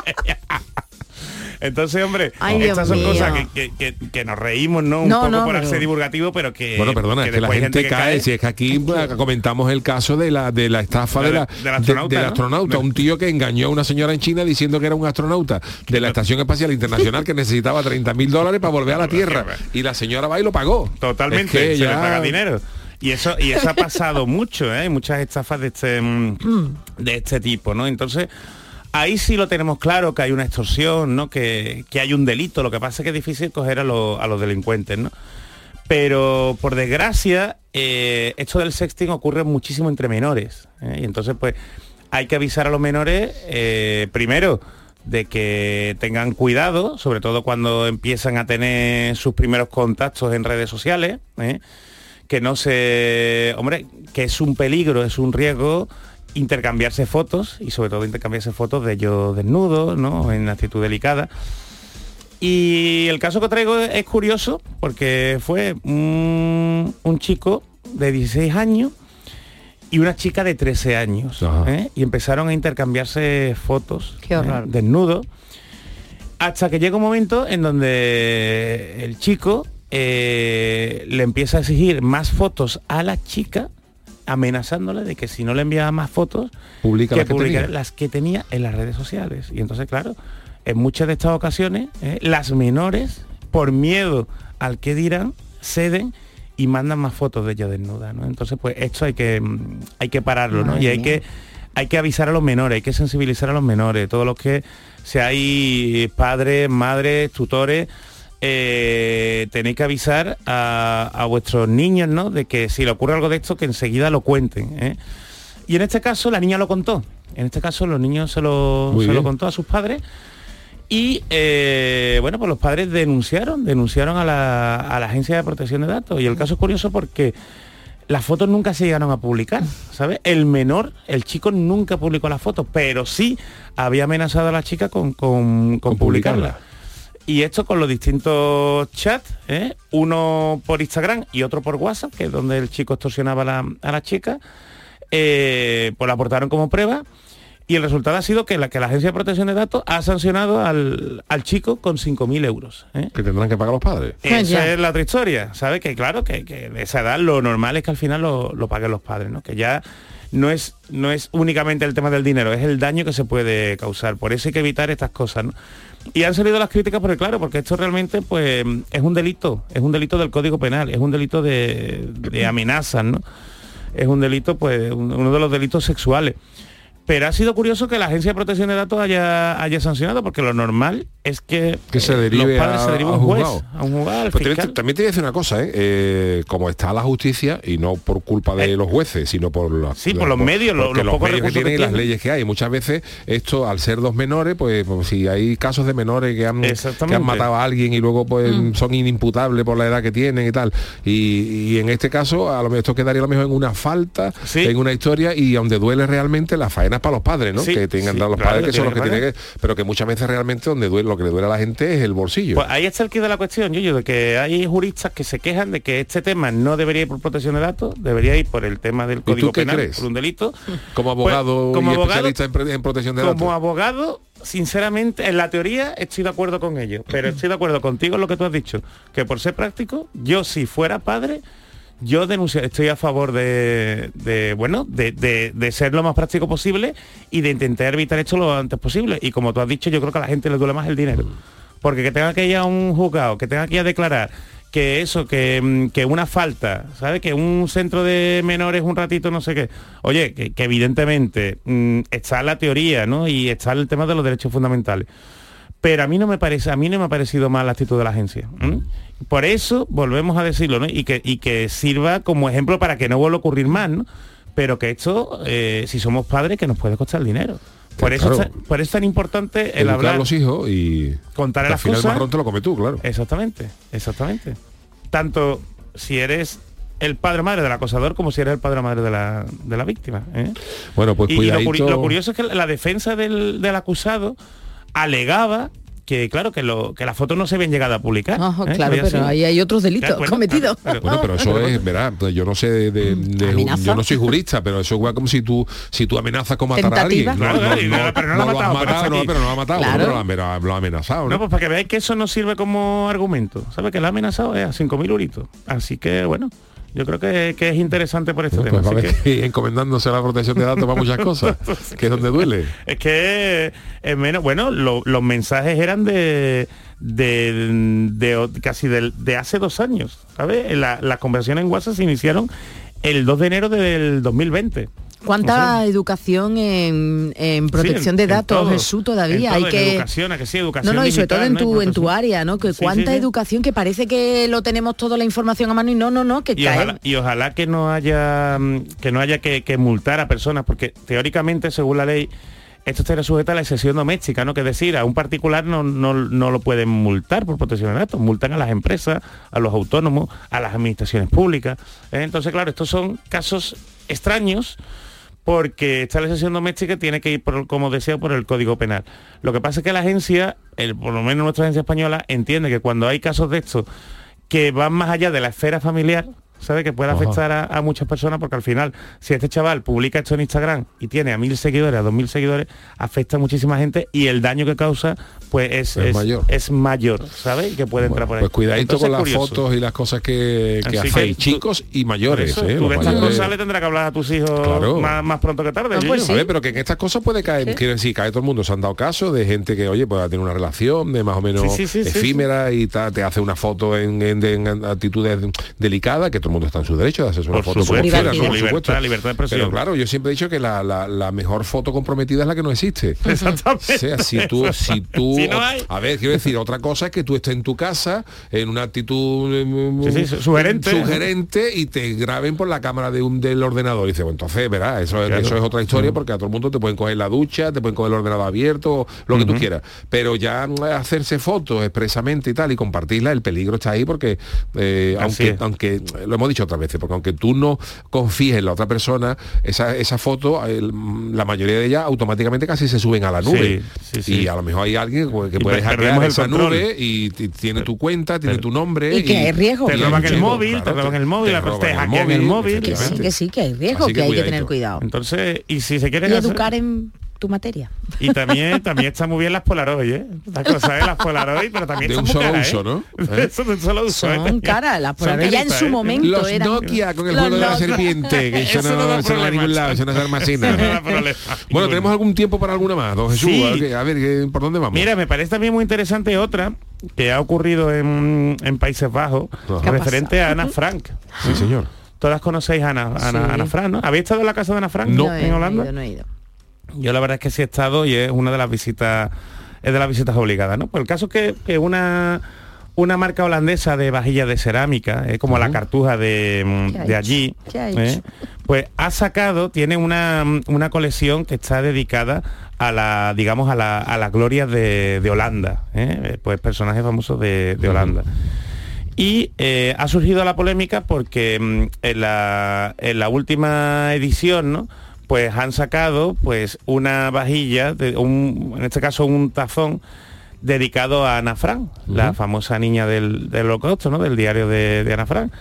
Entonces, hombre, Ay, Dios estas son mío. cosas que, que- que- que nos reímos, ¿no? Un No, poco no, por pero- ser divulgativo, pero que Bueno, perdona, es que la gente, cae, si es que aquí comentamos el caso de la de la estafa De de la- la, del astronauta, del ¿no? astronauta, un tío que engañó a una señora en China diciendo que era un astronauta de la Estación Espacial Internacional que necesitaba 30 mil dólares para volver a la Tierra. Y la señora va y lo pagó. Totalmente, Es que se le paga dinero. Y eso, y eso ha pasado mucho, ¿eh? Hay muchas estafas de este, mm, de este tipo, ¿no? Entonces, ahí sí lo tenemos claro que hay una extorsión, ¿no? Que, que hay un delito. Lo que pasa es que es difícil coger a, los- delincuentes, ¿no? Pero por desgracia, eh, esto del sexting ocurre muchísimo entre menores. ¿eh? Y entonces, pues, hay que avisar a los menores, eh, primero, de que tengan cuidado, sobre todo cuando empiezan a tener sus primeros contactos en redes sociales, que no se. Hombre, que es un peligro, es un riesgo intercambiarse fotos y sobre todo intercambiarse fotos de ellos desnudos, ¿no? En actitud delicada. Y el caso que traigo es curioso porque fue un, un chico de 16 años y una chica de 13 años. ¿eh? Y empezaron a intercambiarse fotos Qué horror. ¿eh? desnudos. Hasta que llega un momento en donde el chico eh, le empieza a exigir más fotos a la chica, amenazándole de que si no le enviaba más fotos, Publica que las que publicara tenía. las que tenía en las redes sociales. Y entonces, claro, en muchas de estas ocasiones, eh, las menores, por miedo al que dirán, ceden y mandan más fotos de ella desnuda, ¿no? Entonces, pues esto hay que mm, hay que pararlo, ¿no? Madre Y hay mía. que hay que avisar a los menores, hay que sensibilizar a los menores, todos los que seáis padres, madres, tutores, eh, tenéis que avisar a, a vuestros niños, ¿no? De que si le ocurre algo de esto, que enseguida lo cuenten. ¿eh? Y en este caso la niña lo contó. En este caso los niños se lo, se lo contó a sus padres. Y eh, bueno, pues los padres denunciaron, denunciaron a la, a la agencia de protección de datos. Y el caso es curioso porque las fotos nunca se llegaron a publicar, ¿sabes? El menor, el chico nunca publicó las fotos, pero sí había amenazado a la chica con, con, con publicarla. Y esto con los distintos chats, ¿eh? uno por Instagram y otro por WhatsApp, que es donde el chico extorsionaba a la, a la chica, eh, pues la aportaron como prueba. Y el resultado ha sido que la, que la Agencia de Protección de Datos ha sancionado al, al chico con 5.000 euros. ¿eh? Que tendrán que pagar los padres. Esa es la otra historia, ¿sabes? Que claro, que, que de esa edad lo normal es que al final lo, lo paguen los padres, ¿no? Que ya no es, no es únicamente el tema del dinero, es el daño que se puede causar. Por eso hay que evitar estas cosas, ¿no? Y han salido las críticas porque claro, porque esto realmente pues es un delito, es un delito del Código Penal, es un delito de, de amenazas, ¿no? Es un delito, pues, un- uno de los delitos sexuales. Pero ha sido curioso que la Agencia de Protección de Datos haya, haya sancionado, porque lo normal es que, que se eh, derive los padres a, se deriven a un juez, juzgado. a un juzgado, al Pues también, también te voy a decir una cosa, ¿eh? Eh, como está la justicia, y no por culpa de los jueces, sino por, la- Eh. Sí, por los medios, los los pocos medios que tienen y las leyes que hay. Muchas veces esto, al ser dos menores, pues, pues, si hay casos de menores que han, que han matado a alguien y luego pues Mm. son inimputables por la edad que tienen y tal. Y, y en este caso, a lo mejor esto quedaría a lo mejor en una falta, en una historia, y donde duele realmente la faena es para los padres, ¿no? Sí, que tengan sí, los padres que que son los que tienen tienen que. Pero que muchas veces realmente donde duele, lo que le duele a la gente es el bolsillo. Pues ahí está el quid de la cuestión, yo de que hay juristas que se quejan de que este tema no debería ir por protección de datos, debería ir por el tema del ¿Y tú Código Penal, crees? por un delito. Como Pues, abogado como y abogado- especialista en, protección de Como datos. abogado, sinceramente, en la teoría estoy de acuerdo con ello, pero estoy de acuerdo contigo en lo que tú has dicho, que por ser práctico, yo si fuera padre, yo denuncio, estoy a favor de, de, bueno, de, de- de ser lo más práctico posible y de intentar evitar esto lo antes posible. Y como tú has dicho, yo creo que a la gente le duele más el dinero. Porque que tenga que ir a un juzgado, que tenga que ir a declarar, que eso, que, mm, que una falta, ¿sabes? Que un centro de menores un ratito, no sé qué. Oye, que, que evidentemente mm, está la teoría, ¿no? Y está el tema de los derechos fundamentales. Pero a mí no me parece, a mí no me ha parecido mal la actitud de la agencia. Por eso volvemos a decirlo, ¿no? Y que, y que sirva como ejemplo para que no vuelva a ocurrir más, ¿no? Pero que esto, eh, si somos padres, que nos puede costar dinero. Por eso, Claro. por eso es tan importante el Educar hablar a los hijos y contar las al final cosas. el marrón te lo come tú, claro. Exactamente, exactamente. Tanto si eres el padre o madre del acosador como si eres el padre o madre de la, de la víctima. ¿eh? Bueno, pues y, y lo, lo curioso es que la defensa del, del acusado alegaba que claro que lo que las fotos no se habían llegado a publicar Ojo, ¿eh? claro, pero sido- ahí hay otros delitos Claro, bueno, cometidos. Bueno, pero eso es, verá, pues yo no sé de, de- de- yo no soy jurista, pero eso es como si tú si tú amenazas con matar Tentativa. a alguien. Claro, claro, y no- pero no lo ha lo pero matado, no, pero no lo ha matado, Claro. pero lo ha- pero lo ha amenazado, No, ¿no? pues para que veáis que eso no sirve como argumento. ¿Sabes? Que la ha amenazado es a 5.000 euritos. Así que, bueno, yo creo que, que es interesante por este tema. Pues así que- encomendándose a la protección de datos para muchas cosas, que es donde duele. Es que es menos, bueno, lo- los mensajes eran de, de, de- casi del- de, hace dos años, ¿sabes? La- las conversaciones en WhatsApp se iniciaron el 2 de enero del 2020. ¿Cuánta educación en, en protección Sí, de en- datos, todo, Jesús, todavía? en todo, Hay que... educación, ¿a que sí? Educación No, no, y sobre todo en ¿no? tu, en tu área, ¿no? Que Sí, cuánta sí, educación que parece que lo tenemos toda la información a mano y no, no, no, que y cae. ojalá, y ojalá que no haya mm, que no haya que, que multar a personas porque teóricamente según la ley esto estaría sujeto a la excepción doméstica, ¿no? Que es decir, a un particular no, no, no lo pueden multar por protección de datos, multan a las empresas, a los autónomos, a las administraciones públicas. ¿eh? Entonces, claro, estos son casos extraños porque esta legislación doméstica tiene que ir, por, como decía, por el Código Penal. Lo que pasa es que la agencia, el, por lo menos nuestra agencia española, entiende que cuando hay casos de estos que van más allá de la esfera familiar, ¿sabe? Que puede afectar a, a muchas personas porque al final, si este chaval publica esto en Instagram y tiene a mil seguidores, a dos mil seguidores, afecta a muchísima gente y el daño que causa pues es, Es es, mayor. es mayor, ¿sabe? Y que puede entrar por ahí. Pues cuidadito Entonces, con las curioso. fotos y las cosas que, que Así hacéis, que chicos y mayores. eso, ¿eh? tú de estas cosas le tendrás que hablar a tus hijos Claro. más, más pronto que tarde. A Yuyu. ver, pero que en estas cosas puede caer, quiero decir, cae todo el mundo. Se han dado casos de gente que, oye, pueda tener una relación de más o menos Sí, sí, sí, sí, efímera y ta- te hace una foto en, en- en actitudes delicadas, que todo mundo está en su derecho de hacerse una Por foto supuesto, como quiera. Por libertad, de expresión. Pero claro, yo siempre he dicho que la, la- la mejor foto comprometida es la que no existe. Exactamente. O sea, si tú, si tú, Si no hay- a ver, quiero decir, otra cosa es que tú estés en tu casa en una actitud mm, Sí, sí, sugerente. sugerente y te graben por la cámara de un del ordenador. Y dice, bueno, entonces, verás, eso, Claro. eso es otra historia porque a todo el mundo te pueden coger la ducha, te pueden coger el ordenador abierto, lo que tú quieras. Pero ya mm, hacerse fotos expresamente y tal y compartirla, el peligro está ahí porque eh, aunque, es. aunque lo hemos dicho otras veces, porque aunque tú no confíes en la otra persona, esa, esa foto, el- la mayoría de ellas automáticamente casi se suben a la nube. Sí, sí, sí. Y a lo mejor hay alguien que, puede hackear esa control. nube y, tiene tu cuenta, tiene tu nombre. Y que hay riesgo. Te roban el riesgo, móvil, te roban el móvil, te hackean el móvil. Que sí, que sí, que hay riesgo, que, que hay que tener cuidado. Entonces, y si se quieren Y hacer- educar en tu materia. Y también, también está muy bien las Polaroid, ¿eh? La cosa es las Polaroid, pero también De están un solo caras, uso, ¿eh? ¿no? ¿Eh? Son de un solo uso. ¿eh? Son caras las Son Polaroid. Ya en su ¿eh? momento Los eran... Nokia con el juego de la serpiente, que eso, Eso no no, eso no va a ningún lado, eso no es almacena. No. Bueno, ¿tenemos algún tiempo para alguna más, don Jesús? Sí. A ver, a ver, ¿qué- ¿por dónde vamos? Mira, me parece también muy interesante otra que ha ocurrido en, en Países Bajos, ¿Qué ha referente a Ana Frank. Sí, señor. Todas conocéis a Ana, Ana, Sí. Ana Frank, ¿no? ¿Habéis estado en la casa de Ana Frank No he- en no he Holanda? ido, no he ido. Yo la verdad es que sí he estado y es una de las visitas, es de las visitas obligadas, ¿no? Pues el caso es que, que una una marca holandesa de vajillas de cerámica, eh, como la cartuja de, mm, ¿Qué ha de allí, ¿Qué ha eh, pues ha sacado, tiene una, mm, una colección que está dedicada a la, digamos, a la, a las glorias de, de Holanda, eh, eh, pues personajes famosos de, de Holanda. Y eh, ha surgido la polémica porque mm, en, la, en la última edición, ¿no? Pues han sacado pues una vajilla, de un, en este caso un tazón, dedicado a Ana Frank, la famosa niña del, del holocausto, ¿no? Del diario de, de Ana Frank.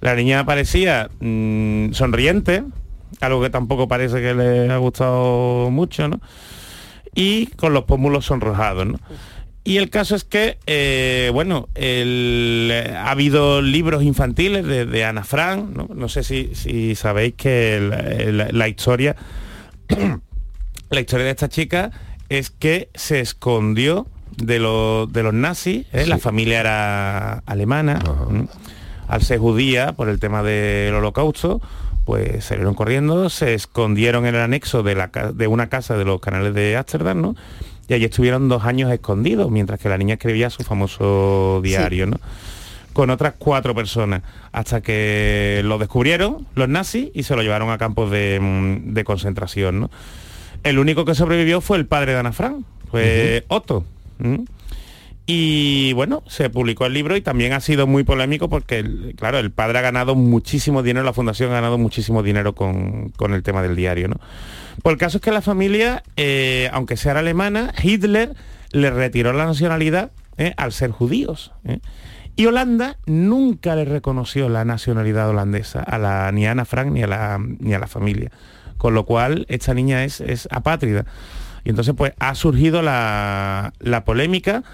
La niña parecía mm, sonriente, algo que tampoco parece que le ha gustado mucho, ¿no? Y con los pómulos sonrojados, ¿no? Y el caso es que, eh, bueno, el- ha habido libros infantiles de, de Ana Frank, ¿no? No sé si, si sabéis que la, la historia, la historia de esta chica es que se escondió de, los de los nazis, ¿eh? la familia era alemana, al ser judía por el tema del holocausto, pues salieron corriendo, se escondieron en el anexo de, la, de una casa de los canales de Ámsterdam, ¿no? Y allí estuvieron dos años escondidos, mientras que la niña escribía su famoso diario, ¿no? Con otras cuatro personas, hasta que lo descubrieron los nazis y se lo llevaron a campos de, mm, de concentración, ¿no? El único que sobrevivió fue el padre de Ana Frank, fue Otto. Y bueno, se publicó el libro y también ha sido muy polémico porque, claro, el padre ha ganado muchísimo dinero, la fundación ha ganado muchísimo dinero con, con el tema del diario, ¿no? Pues el caso es que la familia, eh, aunque sea alemana, Hitler le retiró la nacionalidad ¿eh? al ser judíos. ¿eh? Y Holanda nunca le reconoció la nacionalidad holandesa a la, ni a Ana Frank ni a la, ni a la familia. Con lo cual, esta niña es, es apátrida. Y entonces, pues, ha surgido la, la polémica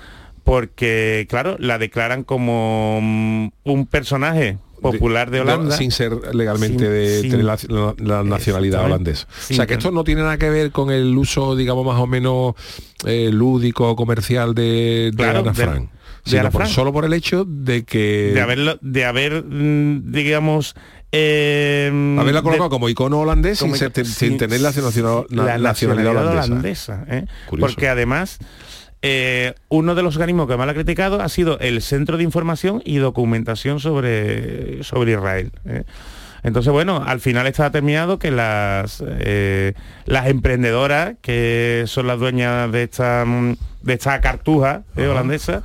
porque, claro, la declaran como mm, un personaje popular de No, Holanda. sin ser legalmente Sin- de sin- tener la, nacionalidad holandesa. O sea que esto no tiene nada que ver con el uso, digamos, más o menos eh, lúdico, comercial de, de Claro, Ana Frank. de sino Ana por- Frank. solo por el hecho de que de haberlo, de haber, mm, digamos, eh, haberla de- colocado como icono holandés sin, como ser- ico- sin sin- tener la, nacional- na- la nacionalidad holandesa. holandesa, ¿eh? Porque además, eh, uno de los organismos que más la ha criticado ha sido el Centro de Información y Documentación sobre, sobre Israel. ¿eh? Entonces, bueno, al final está determinado que las, eh, las emprendedoras, que son las dueñas de esta, de esta cartuja holandesa,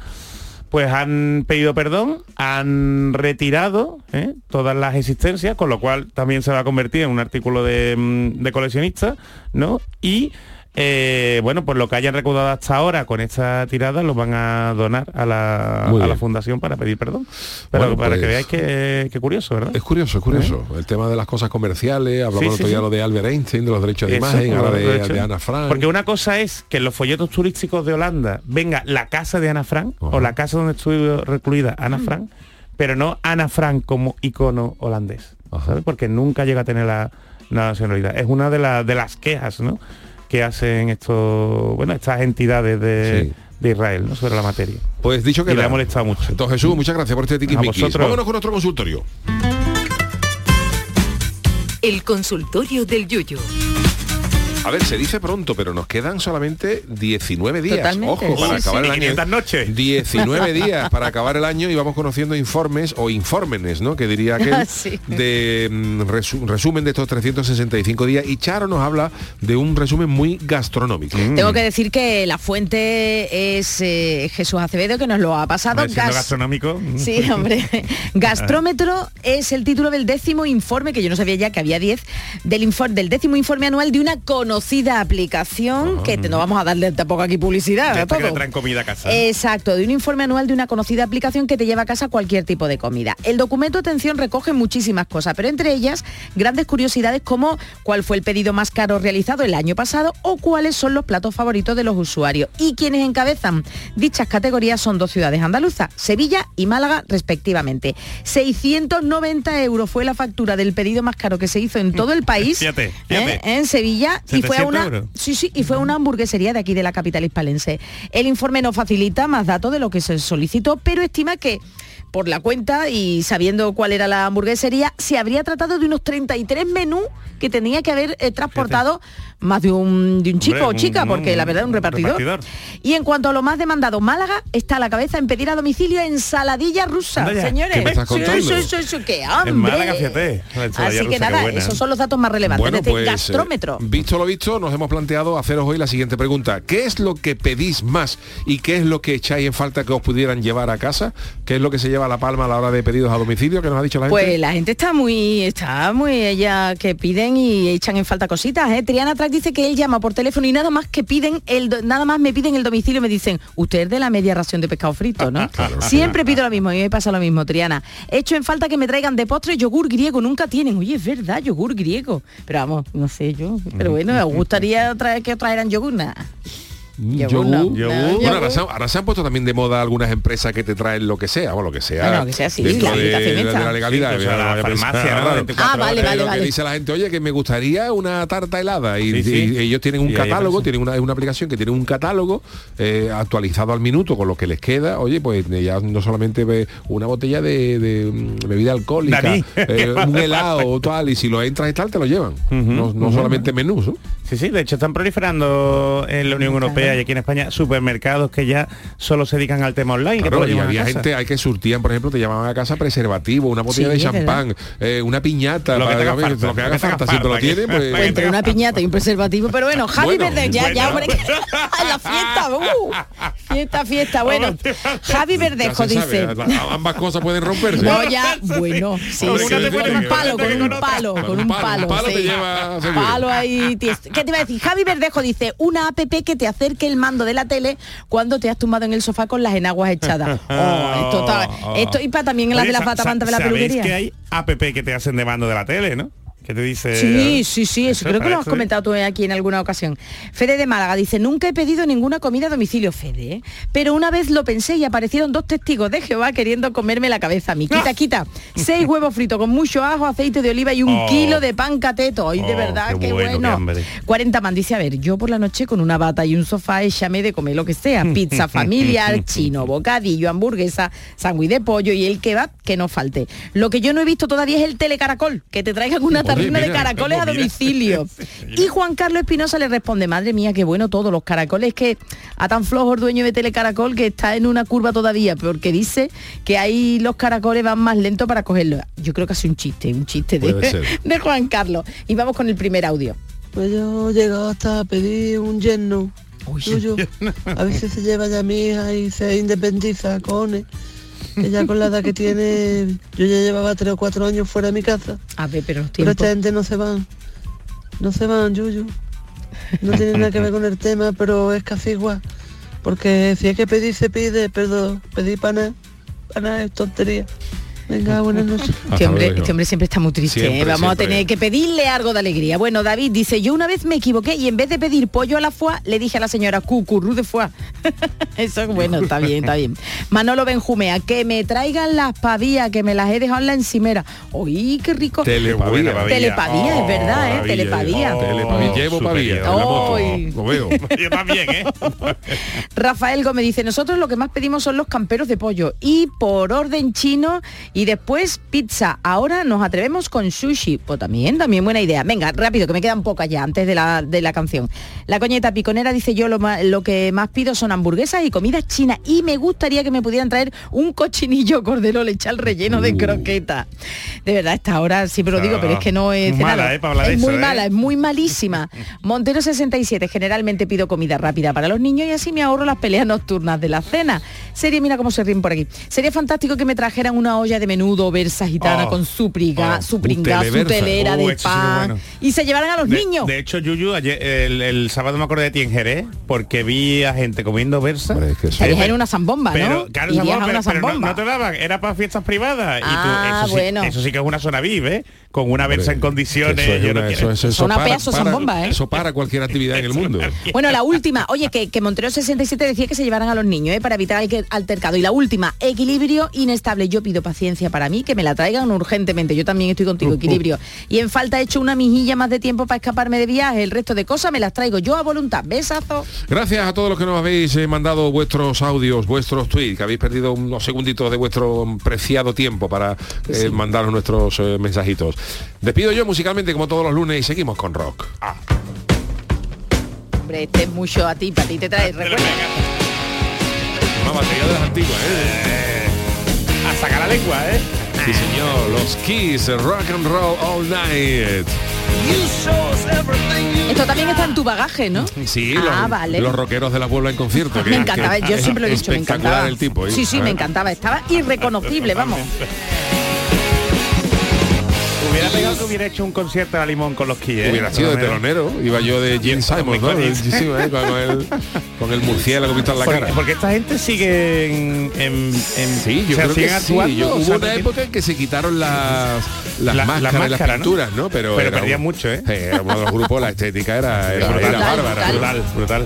pues han pedido perdón, han retirado ¿eh? todas las existencias, con lo cual también se va a convertir en un artículo de, mm, de coleccionista, ¿no? Y eh, bueno, pues lo que hayan recaudado hasta ahora con esta tirada lo van a donar a la, a fundación para pedir perdón. Pero Bueno, para que pues- veáis que, que curioso, ¿verdad? Es curioso, es curioso. El tema de las cosas comerciales, hablamos Sí, el otro sí, día sí. lo de Albert Einstein, de los derechos de Eso, imagen, ahora de, de Ana Frank. Porque una cosa es que en los folletos turísticos de Holanda venga la casa de Ana Frank o la casa donde estuvo recluida Ana Frank, pero no Ana Frank como icono holandés, ¿sabes? Porque nunca llega a tener la, la nacionalidad. Es una de las quejas, ¿no? Que hacen estos, bueno, estas entidades de, de Israel, ¿no? sobre la materia. Pues dicho que y le ha molestado mucho. Entonces Jesús, muchas gracias por este tiquismiquis. Vámonos con nuestro consultorio. El consultorio del Yuyu. A ver, se dice pronto, pero nos quedan solamente 19 días. Totalmente. Ojo, para Sí, acabar sí. el año. 500 noches. 19 días para acabar el año y vamos conociendo informes o infórmenes, ¿no? Que diría aquel Sí. de mm, resu- resumen de estos 365 días. Y Charo nos habla de un resumen muy gastronómico. Tengo que decir que la fuente es eh, Jesús Acevedo, que nos lo ha pasado. Gas- gastronómico. Sí, hombre. Gastrómetro es el título del décimo informe, que yo no sabía ya que había 10, del, infor- del décimo informe anual de una conocida aplicación, que te- no vamos a darle tampoco aquí publicidad. Esta que traen comida a casa. Exacto, de un informe anual de una conocida aplicación que te lleva a casa cualquier tipo de comida. El documento, atención, recoge muchísimas cosas, pero entre ellas grandes curiosidades como cuál fue el pedido más caro realizado el año pasado o cuáles son los platos favoritos de los usuarios. Y quienes encabezan dichas categorías son dos ciudades andaluzas, Sevilla y Málaga respectivamente. 690 euros fue la factura del pedido más caro que se hizo en todo el país Fíjate, ¿eh? fíjate. en Sevilla y fue a 700 una euros. Sí, sí, y fue una hamburguesería de aquí de la capital hispalense. El informe no facilita más datos de lo que se solicitó, pero estima que por la cuenta y sabiendo cuál era la hamburguesería, se habría tratado de unos 33 menús que tenía que haber eh, transportado más de un, de un chico Hombre, o chica, un- porque la verdad es un repartidor. repartidor. Y en cuanto a lo más demandado, Málaga está a la cabeza en pedir a domicilio ensaladilla rusa, señores. ¿qué me estás Sí, contando? sí, sí, sí, qué hambre. En Málaga, fíjate. la ensalada Así que nada, esos son los datos más relevantes Bueno, de este pues, eh, gastrómetro. visto lo visto, nos hemos planteado haceros hoy la siguiente pregunta. ¿Qué es lo que pedís más y qué es lo que echáis en falta que os pudieran llevar a casa? ¿Qué es lo que se lleva a la palma a la hora de pedidos a domicilio que nos ha dicho la gente? Pues la gente está muy, está muy ella que piden y echan en falta cositas, ¿eh? Triana Track dice que él llama por teléfono y nada más que piden el nada más me piden el domicilio y me dicen, usted es de la media ración de pescado frito, ¿no? Claro. Siempre pido lo mismo, mí me pasa lo mismo, Triana. Echo en falta que me traigan de postre yogur griego, nunca tienen. Oye, es verdad, yogur griego. Pero vamos, no sé yo. Pero bueno, me gustaría traer que traeran yogur nada. Yogur no. Yogur. No, Bueno, ahora, se, han- ahora se han puesto también de moda algunas empresas que te traen lo que sea, o lo que sea. Bueno, que sea así, dentro la de, la legalidad. Sí, pues, raro. 24 Ah, vale, vale, que dice la gente, oye, que me gustaría una tarta helada. Y, Sí, sí. y ellos tienen un Y catálogo, tienen una, una aplicación que tiene un catálogo eh, actualizado al minuto con lo que les queda. Oye, pues ya no solamente ve una botella de, de, mm, bebida alcohólica, eh, un helado o tal, y si lo entras y tal, te lo llevan. no no solamente menús. ¿no? Sí, sí, de hecho están proliferando en la Unión Europea y aquí en España supermercados que ya solo se dedican al tema online. que Claro, lo y había gente, hay que surtían, por ejemplo, te llamaban a casa preservativo, una botella Sí, de champán, eh, una piñata, Lo que te haga falta, lo que haga que si te lo falta, tiene, que- pues... Pues entre una piñata y un preservativo, pero bueno, Javi Bueno, Verde, ya, ya, bueno. hombre, a la fiesta, uh, fiesta, fiesta, bueno, Javi Verdejo sabe, dice, ambas cosas pueden romperse. no ya, bueno, sí, sí, que con pone un que- palo, que con un palo, con un palo, Un palo te sí. lleva seguro. Palo ahí. ¿Qué te iba a decir? Javi Verdejo dice, una app que te acerque el mando de la tele cuando te has tumbado en el sofá con las enaguas echadas. Oh, esto, está- esto y para también en las de las batamantas de la sa- ¿sabéis peluquería. que hay app que te hacen de mando de la tele, ¿no? Que te dice... Sí, sí, sí, eso creo que lo has comentado tú aquí en alguna ocasión. Fede de Málaga dice, nunca he pedido ninguna comida a domicilio, Fede, ¿eh? pero una vez lo pensé y aparecieron dos testigos de Jehová queriendo comerme la cabeza a mí. Quita, quita. Seis huevos fritos con mucho ajo, aceite de oliva y un Oh. kilo de pan cateto. Y de Oh, verdad, qué qué, bueno, qué bueno. hambre. 40 man dice, a ver, yo por la noche con una bata y un sofá, échame de comer lo que sea. Pizza familiar, chino, bocadillo, hamburguesa, sándwich de pollo y el kebab que no falte. Lo que yo no he visto todavía es el telecaracol, que te traigan una Oye, tarrina de caracoles a domicilio. Y Juan Carlos Espinosa le responde, madre mía, qué bueno todo, los caracoles que a tan flojo el dueño de Telecaracol que está en una curva todavía, porque dice que ahí los caracoles van más lento para cogerlo. Yo creo que hace un chiste, un chiste de, de Juan Carlos. Y vamos con el primer audio. Pues yo he llegado hasta pedir un yerno. A veces se lleva ya a mi hija y se independiza, cone. Ya con la edad que tiene, yo ya llevaba tres o cuatro años fuera de mi casa. A ver, pero los Pero esta gente no se van. No se van, Yuyu. No tiene nada que ver con el tema, pero es casi igual. Porque si hay que pedir, se pide, pero pedir para nada, para nada es tontería. Venga, buenas noches. Este hombre, este hombre siempre está muy triste. ¿eh? Siempre, Vamos siempre. a tener que pedirle algo de alegría. Bueno, David dice, yo una vez me equivoqué y en vez de pedir pollo a la foie, le dije a la señora cucurru de foie. Eso es bueno, está bien, está bien. Manolo Benjumea, que me traigan las pavías, que me las he dejado en la encimera. Uy, qué rico. Telepavía. Telepavía, es verdad, ¿eh? Telepavía. Telepavía. Llevo pavía. Ay. Lo veo. Yo también, ¿eh? Rafael Gómez dice, nosotros lo que más pedimos son los camperos de pollo y por orden chino y después pizza. Ahora nos atrevemos con sushi. Pues también, también buena idea. Venga, rápido, que me quedan pocas ya antes de la, de la canción. La coñeta piconera dice yo lo, lo que más pido son hamburguesas y comida china y me gustaría que me pudieran traer un cochinillo cordero lechal relleno de croqueta. De verdad, esta hora siempre lo digo, pero es que no es Mala. ¿eh? para es eso, muy ¿eh? mala, es muy malísima. Montero 67, generalmente pido comida rápida para los niños y así me ahorro las peleas nocturnas de la cena. Sería, mira cómo se ríen por aquí. Sería fantástico que me trajeran una olla de menudo versa gitana Oh, con su priga, oh, su pringa, su telera de que pan bueno. y se llevaran a los De, niños. de hecho, Yuyu, ayer, el, el sábado me acordé de ti en Jerez, porque vi a gente comiendo versa. Estarías en una zambomba, ¿no? Pero, claro, Irías zambomba, a una pero, pero no, no te daban, era para fiestas privadas. y Ah, tú, eso, bueno. sí, eso sí que es una zona VIP, ¿eh? Con una versa en condiciones. Eso es yo no una- quiero- eso- eso- eso Una para- para- zambomba, ¿eh? Eso para cualquier actividad en el mundo. Bueno, la última, oye, que, que Montero 67 decía que se llevaran a los niños ¿eh? para evitar el altercado. Y la última, equilibrio inestable. Yo pido paciencia para mí, que me la traigan urgentemente. Yo también estoy contigo, equilibrio. Y en falta he hecho una mijilla más de tiempo para escaparme de viaje. El resto de cosas me las traigo yo a voluntad. Besazo. Gracias a todos los que nos habéis eh, mandado vuestros audios, vuestros tweets, que habéis perdido unos segunditos de vuestro preciado tiempo para eh, mandaros nuestros eh, mensajitos. Despido yo musicalmente como todos los lunes y seguimos con rock. Hombre, este es mucho a ti, para ti te trae. Recuerda. Una batería de las antiguas, ¿eh? A sacar la lengua, ¿eh? Sí, señor. Los Kiss, Rock and Roll All Night. Esto también está en tu bagaje, ¿no? Sí, Ah, los, vale. los rockeros de la Puebla en concierto. que- Me encantaba, que- yo siempre lo he dicho, me encantaba. el tipo. ¿eh? Sí, sí, me ¿sabes? encantaba, estaba irreconocible, vamos. Hubiera pegado que hubiera hecho un concierto a Limón con los Kiss, ¿eh? Hubiera sido de telonero, iba yo de Gene Simon, ¿no? ¿eh? con, el, murciélago pintado en la cara. porque esta gente sigue en, Sí, yo creo que sí. hubo una época en que se quitaron las, las La- las máscaras, las máscaras, ¿no? pinturas, ¿no? Pero, Pero un- mucho, ¿eh? Era uno de los grupos, la estética era, era, Brutal, era bárbara. brutal, brutal.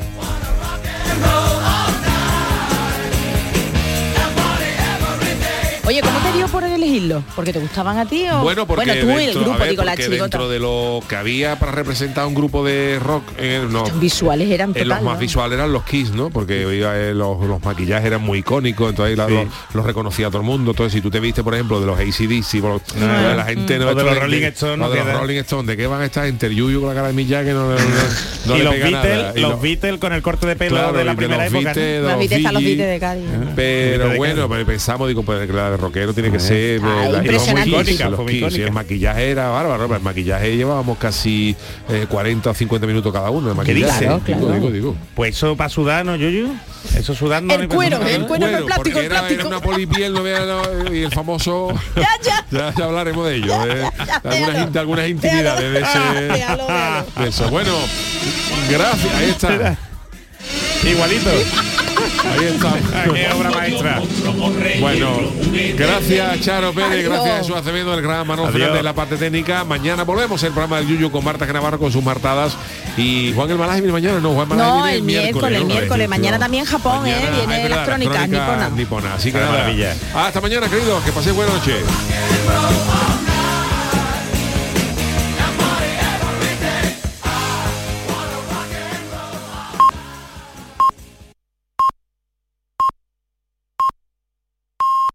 Oye, ¿cómo te dio por elegirlo? ¿Porque te gustaban a ti o...? Bueno, porque tú el dentro, grupo, a ver, digo, la dentro de lo que había para representar un grupo de rock, eh, no, Visuales eran eh, total, los más ¿no? visuales eran los Kiss, ¿no? Porque eh, los, los maquillajes eran muy icónicos, entonces la- los, los reconocía todo el mundo. Entonces, si tú te viste, por ejemplo, de los ACDC, por- Ah, la gente mm. no O de los Rolling Stones, o de que los Rolling Stones, ¿de qué van a estar entre Yuyu con la cara de Mick Jagger? No, no, no, no y le los. Beatles, Y los Beatles con el corte de pelo Claro, de la de primera época. De Los Beatles los. Beatles de Cádiz. Pero de bueno, pensamos, digo, pues que de rockero tiene que ser Ah, eh, la- impresionante. muy Kiss, icónica, los muy icónica. el maquillaje era bárbaro, el maquillaje llevábamos casi eh, 40 o 50 minutos cada uno. El ¿Qué maquillaje, dices? digo, digo, digo. Pues eso para sudar, ¿no, Yuyu? Eso sudando El cuero, el cuero el plástico, porque el era, plástico. era una polipiel, no vea, no, y el famoso... ya, ya hablaremos de ello, eh, algunas, in- algunas intimidades de ese... Véalo, véalo. de eso. Bueno, gracias, ahí está. Igualito. Ahí está. Qué obra maestra. Bueno, gracias Charo Pérez, gracias Jesús Acevedo, el gran Manuel. Fernández de la parte técnica. Mañana volvemos el programa del Yuyu con Marta Genavarro con sus martadas. Y Juan el Malaje viene mañana, no, Juan Malaje No, el miércoles, el miércoles. Mañana también Japón, Mañana, ¿eh? Viene verdad, las crónicas crónica niponas. niponas. Así que nada. maravilla. Hasta mañana, queridos, que paséis buena noche.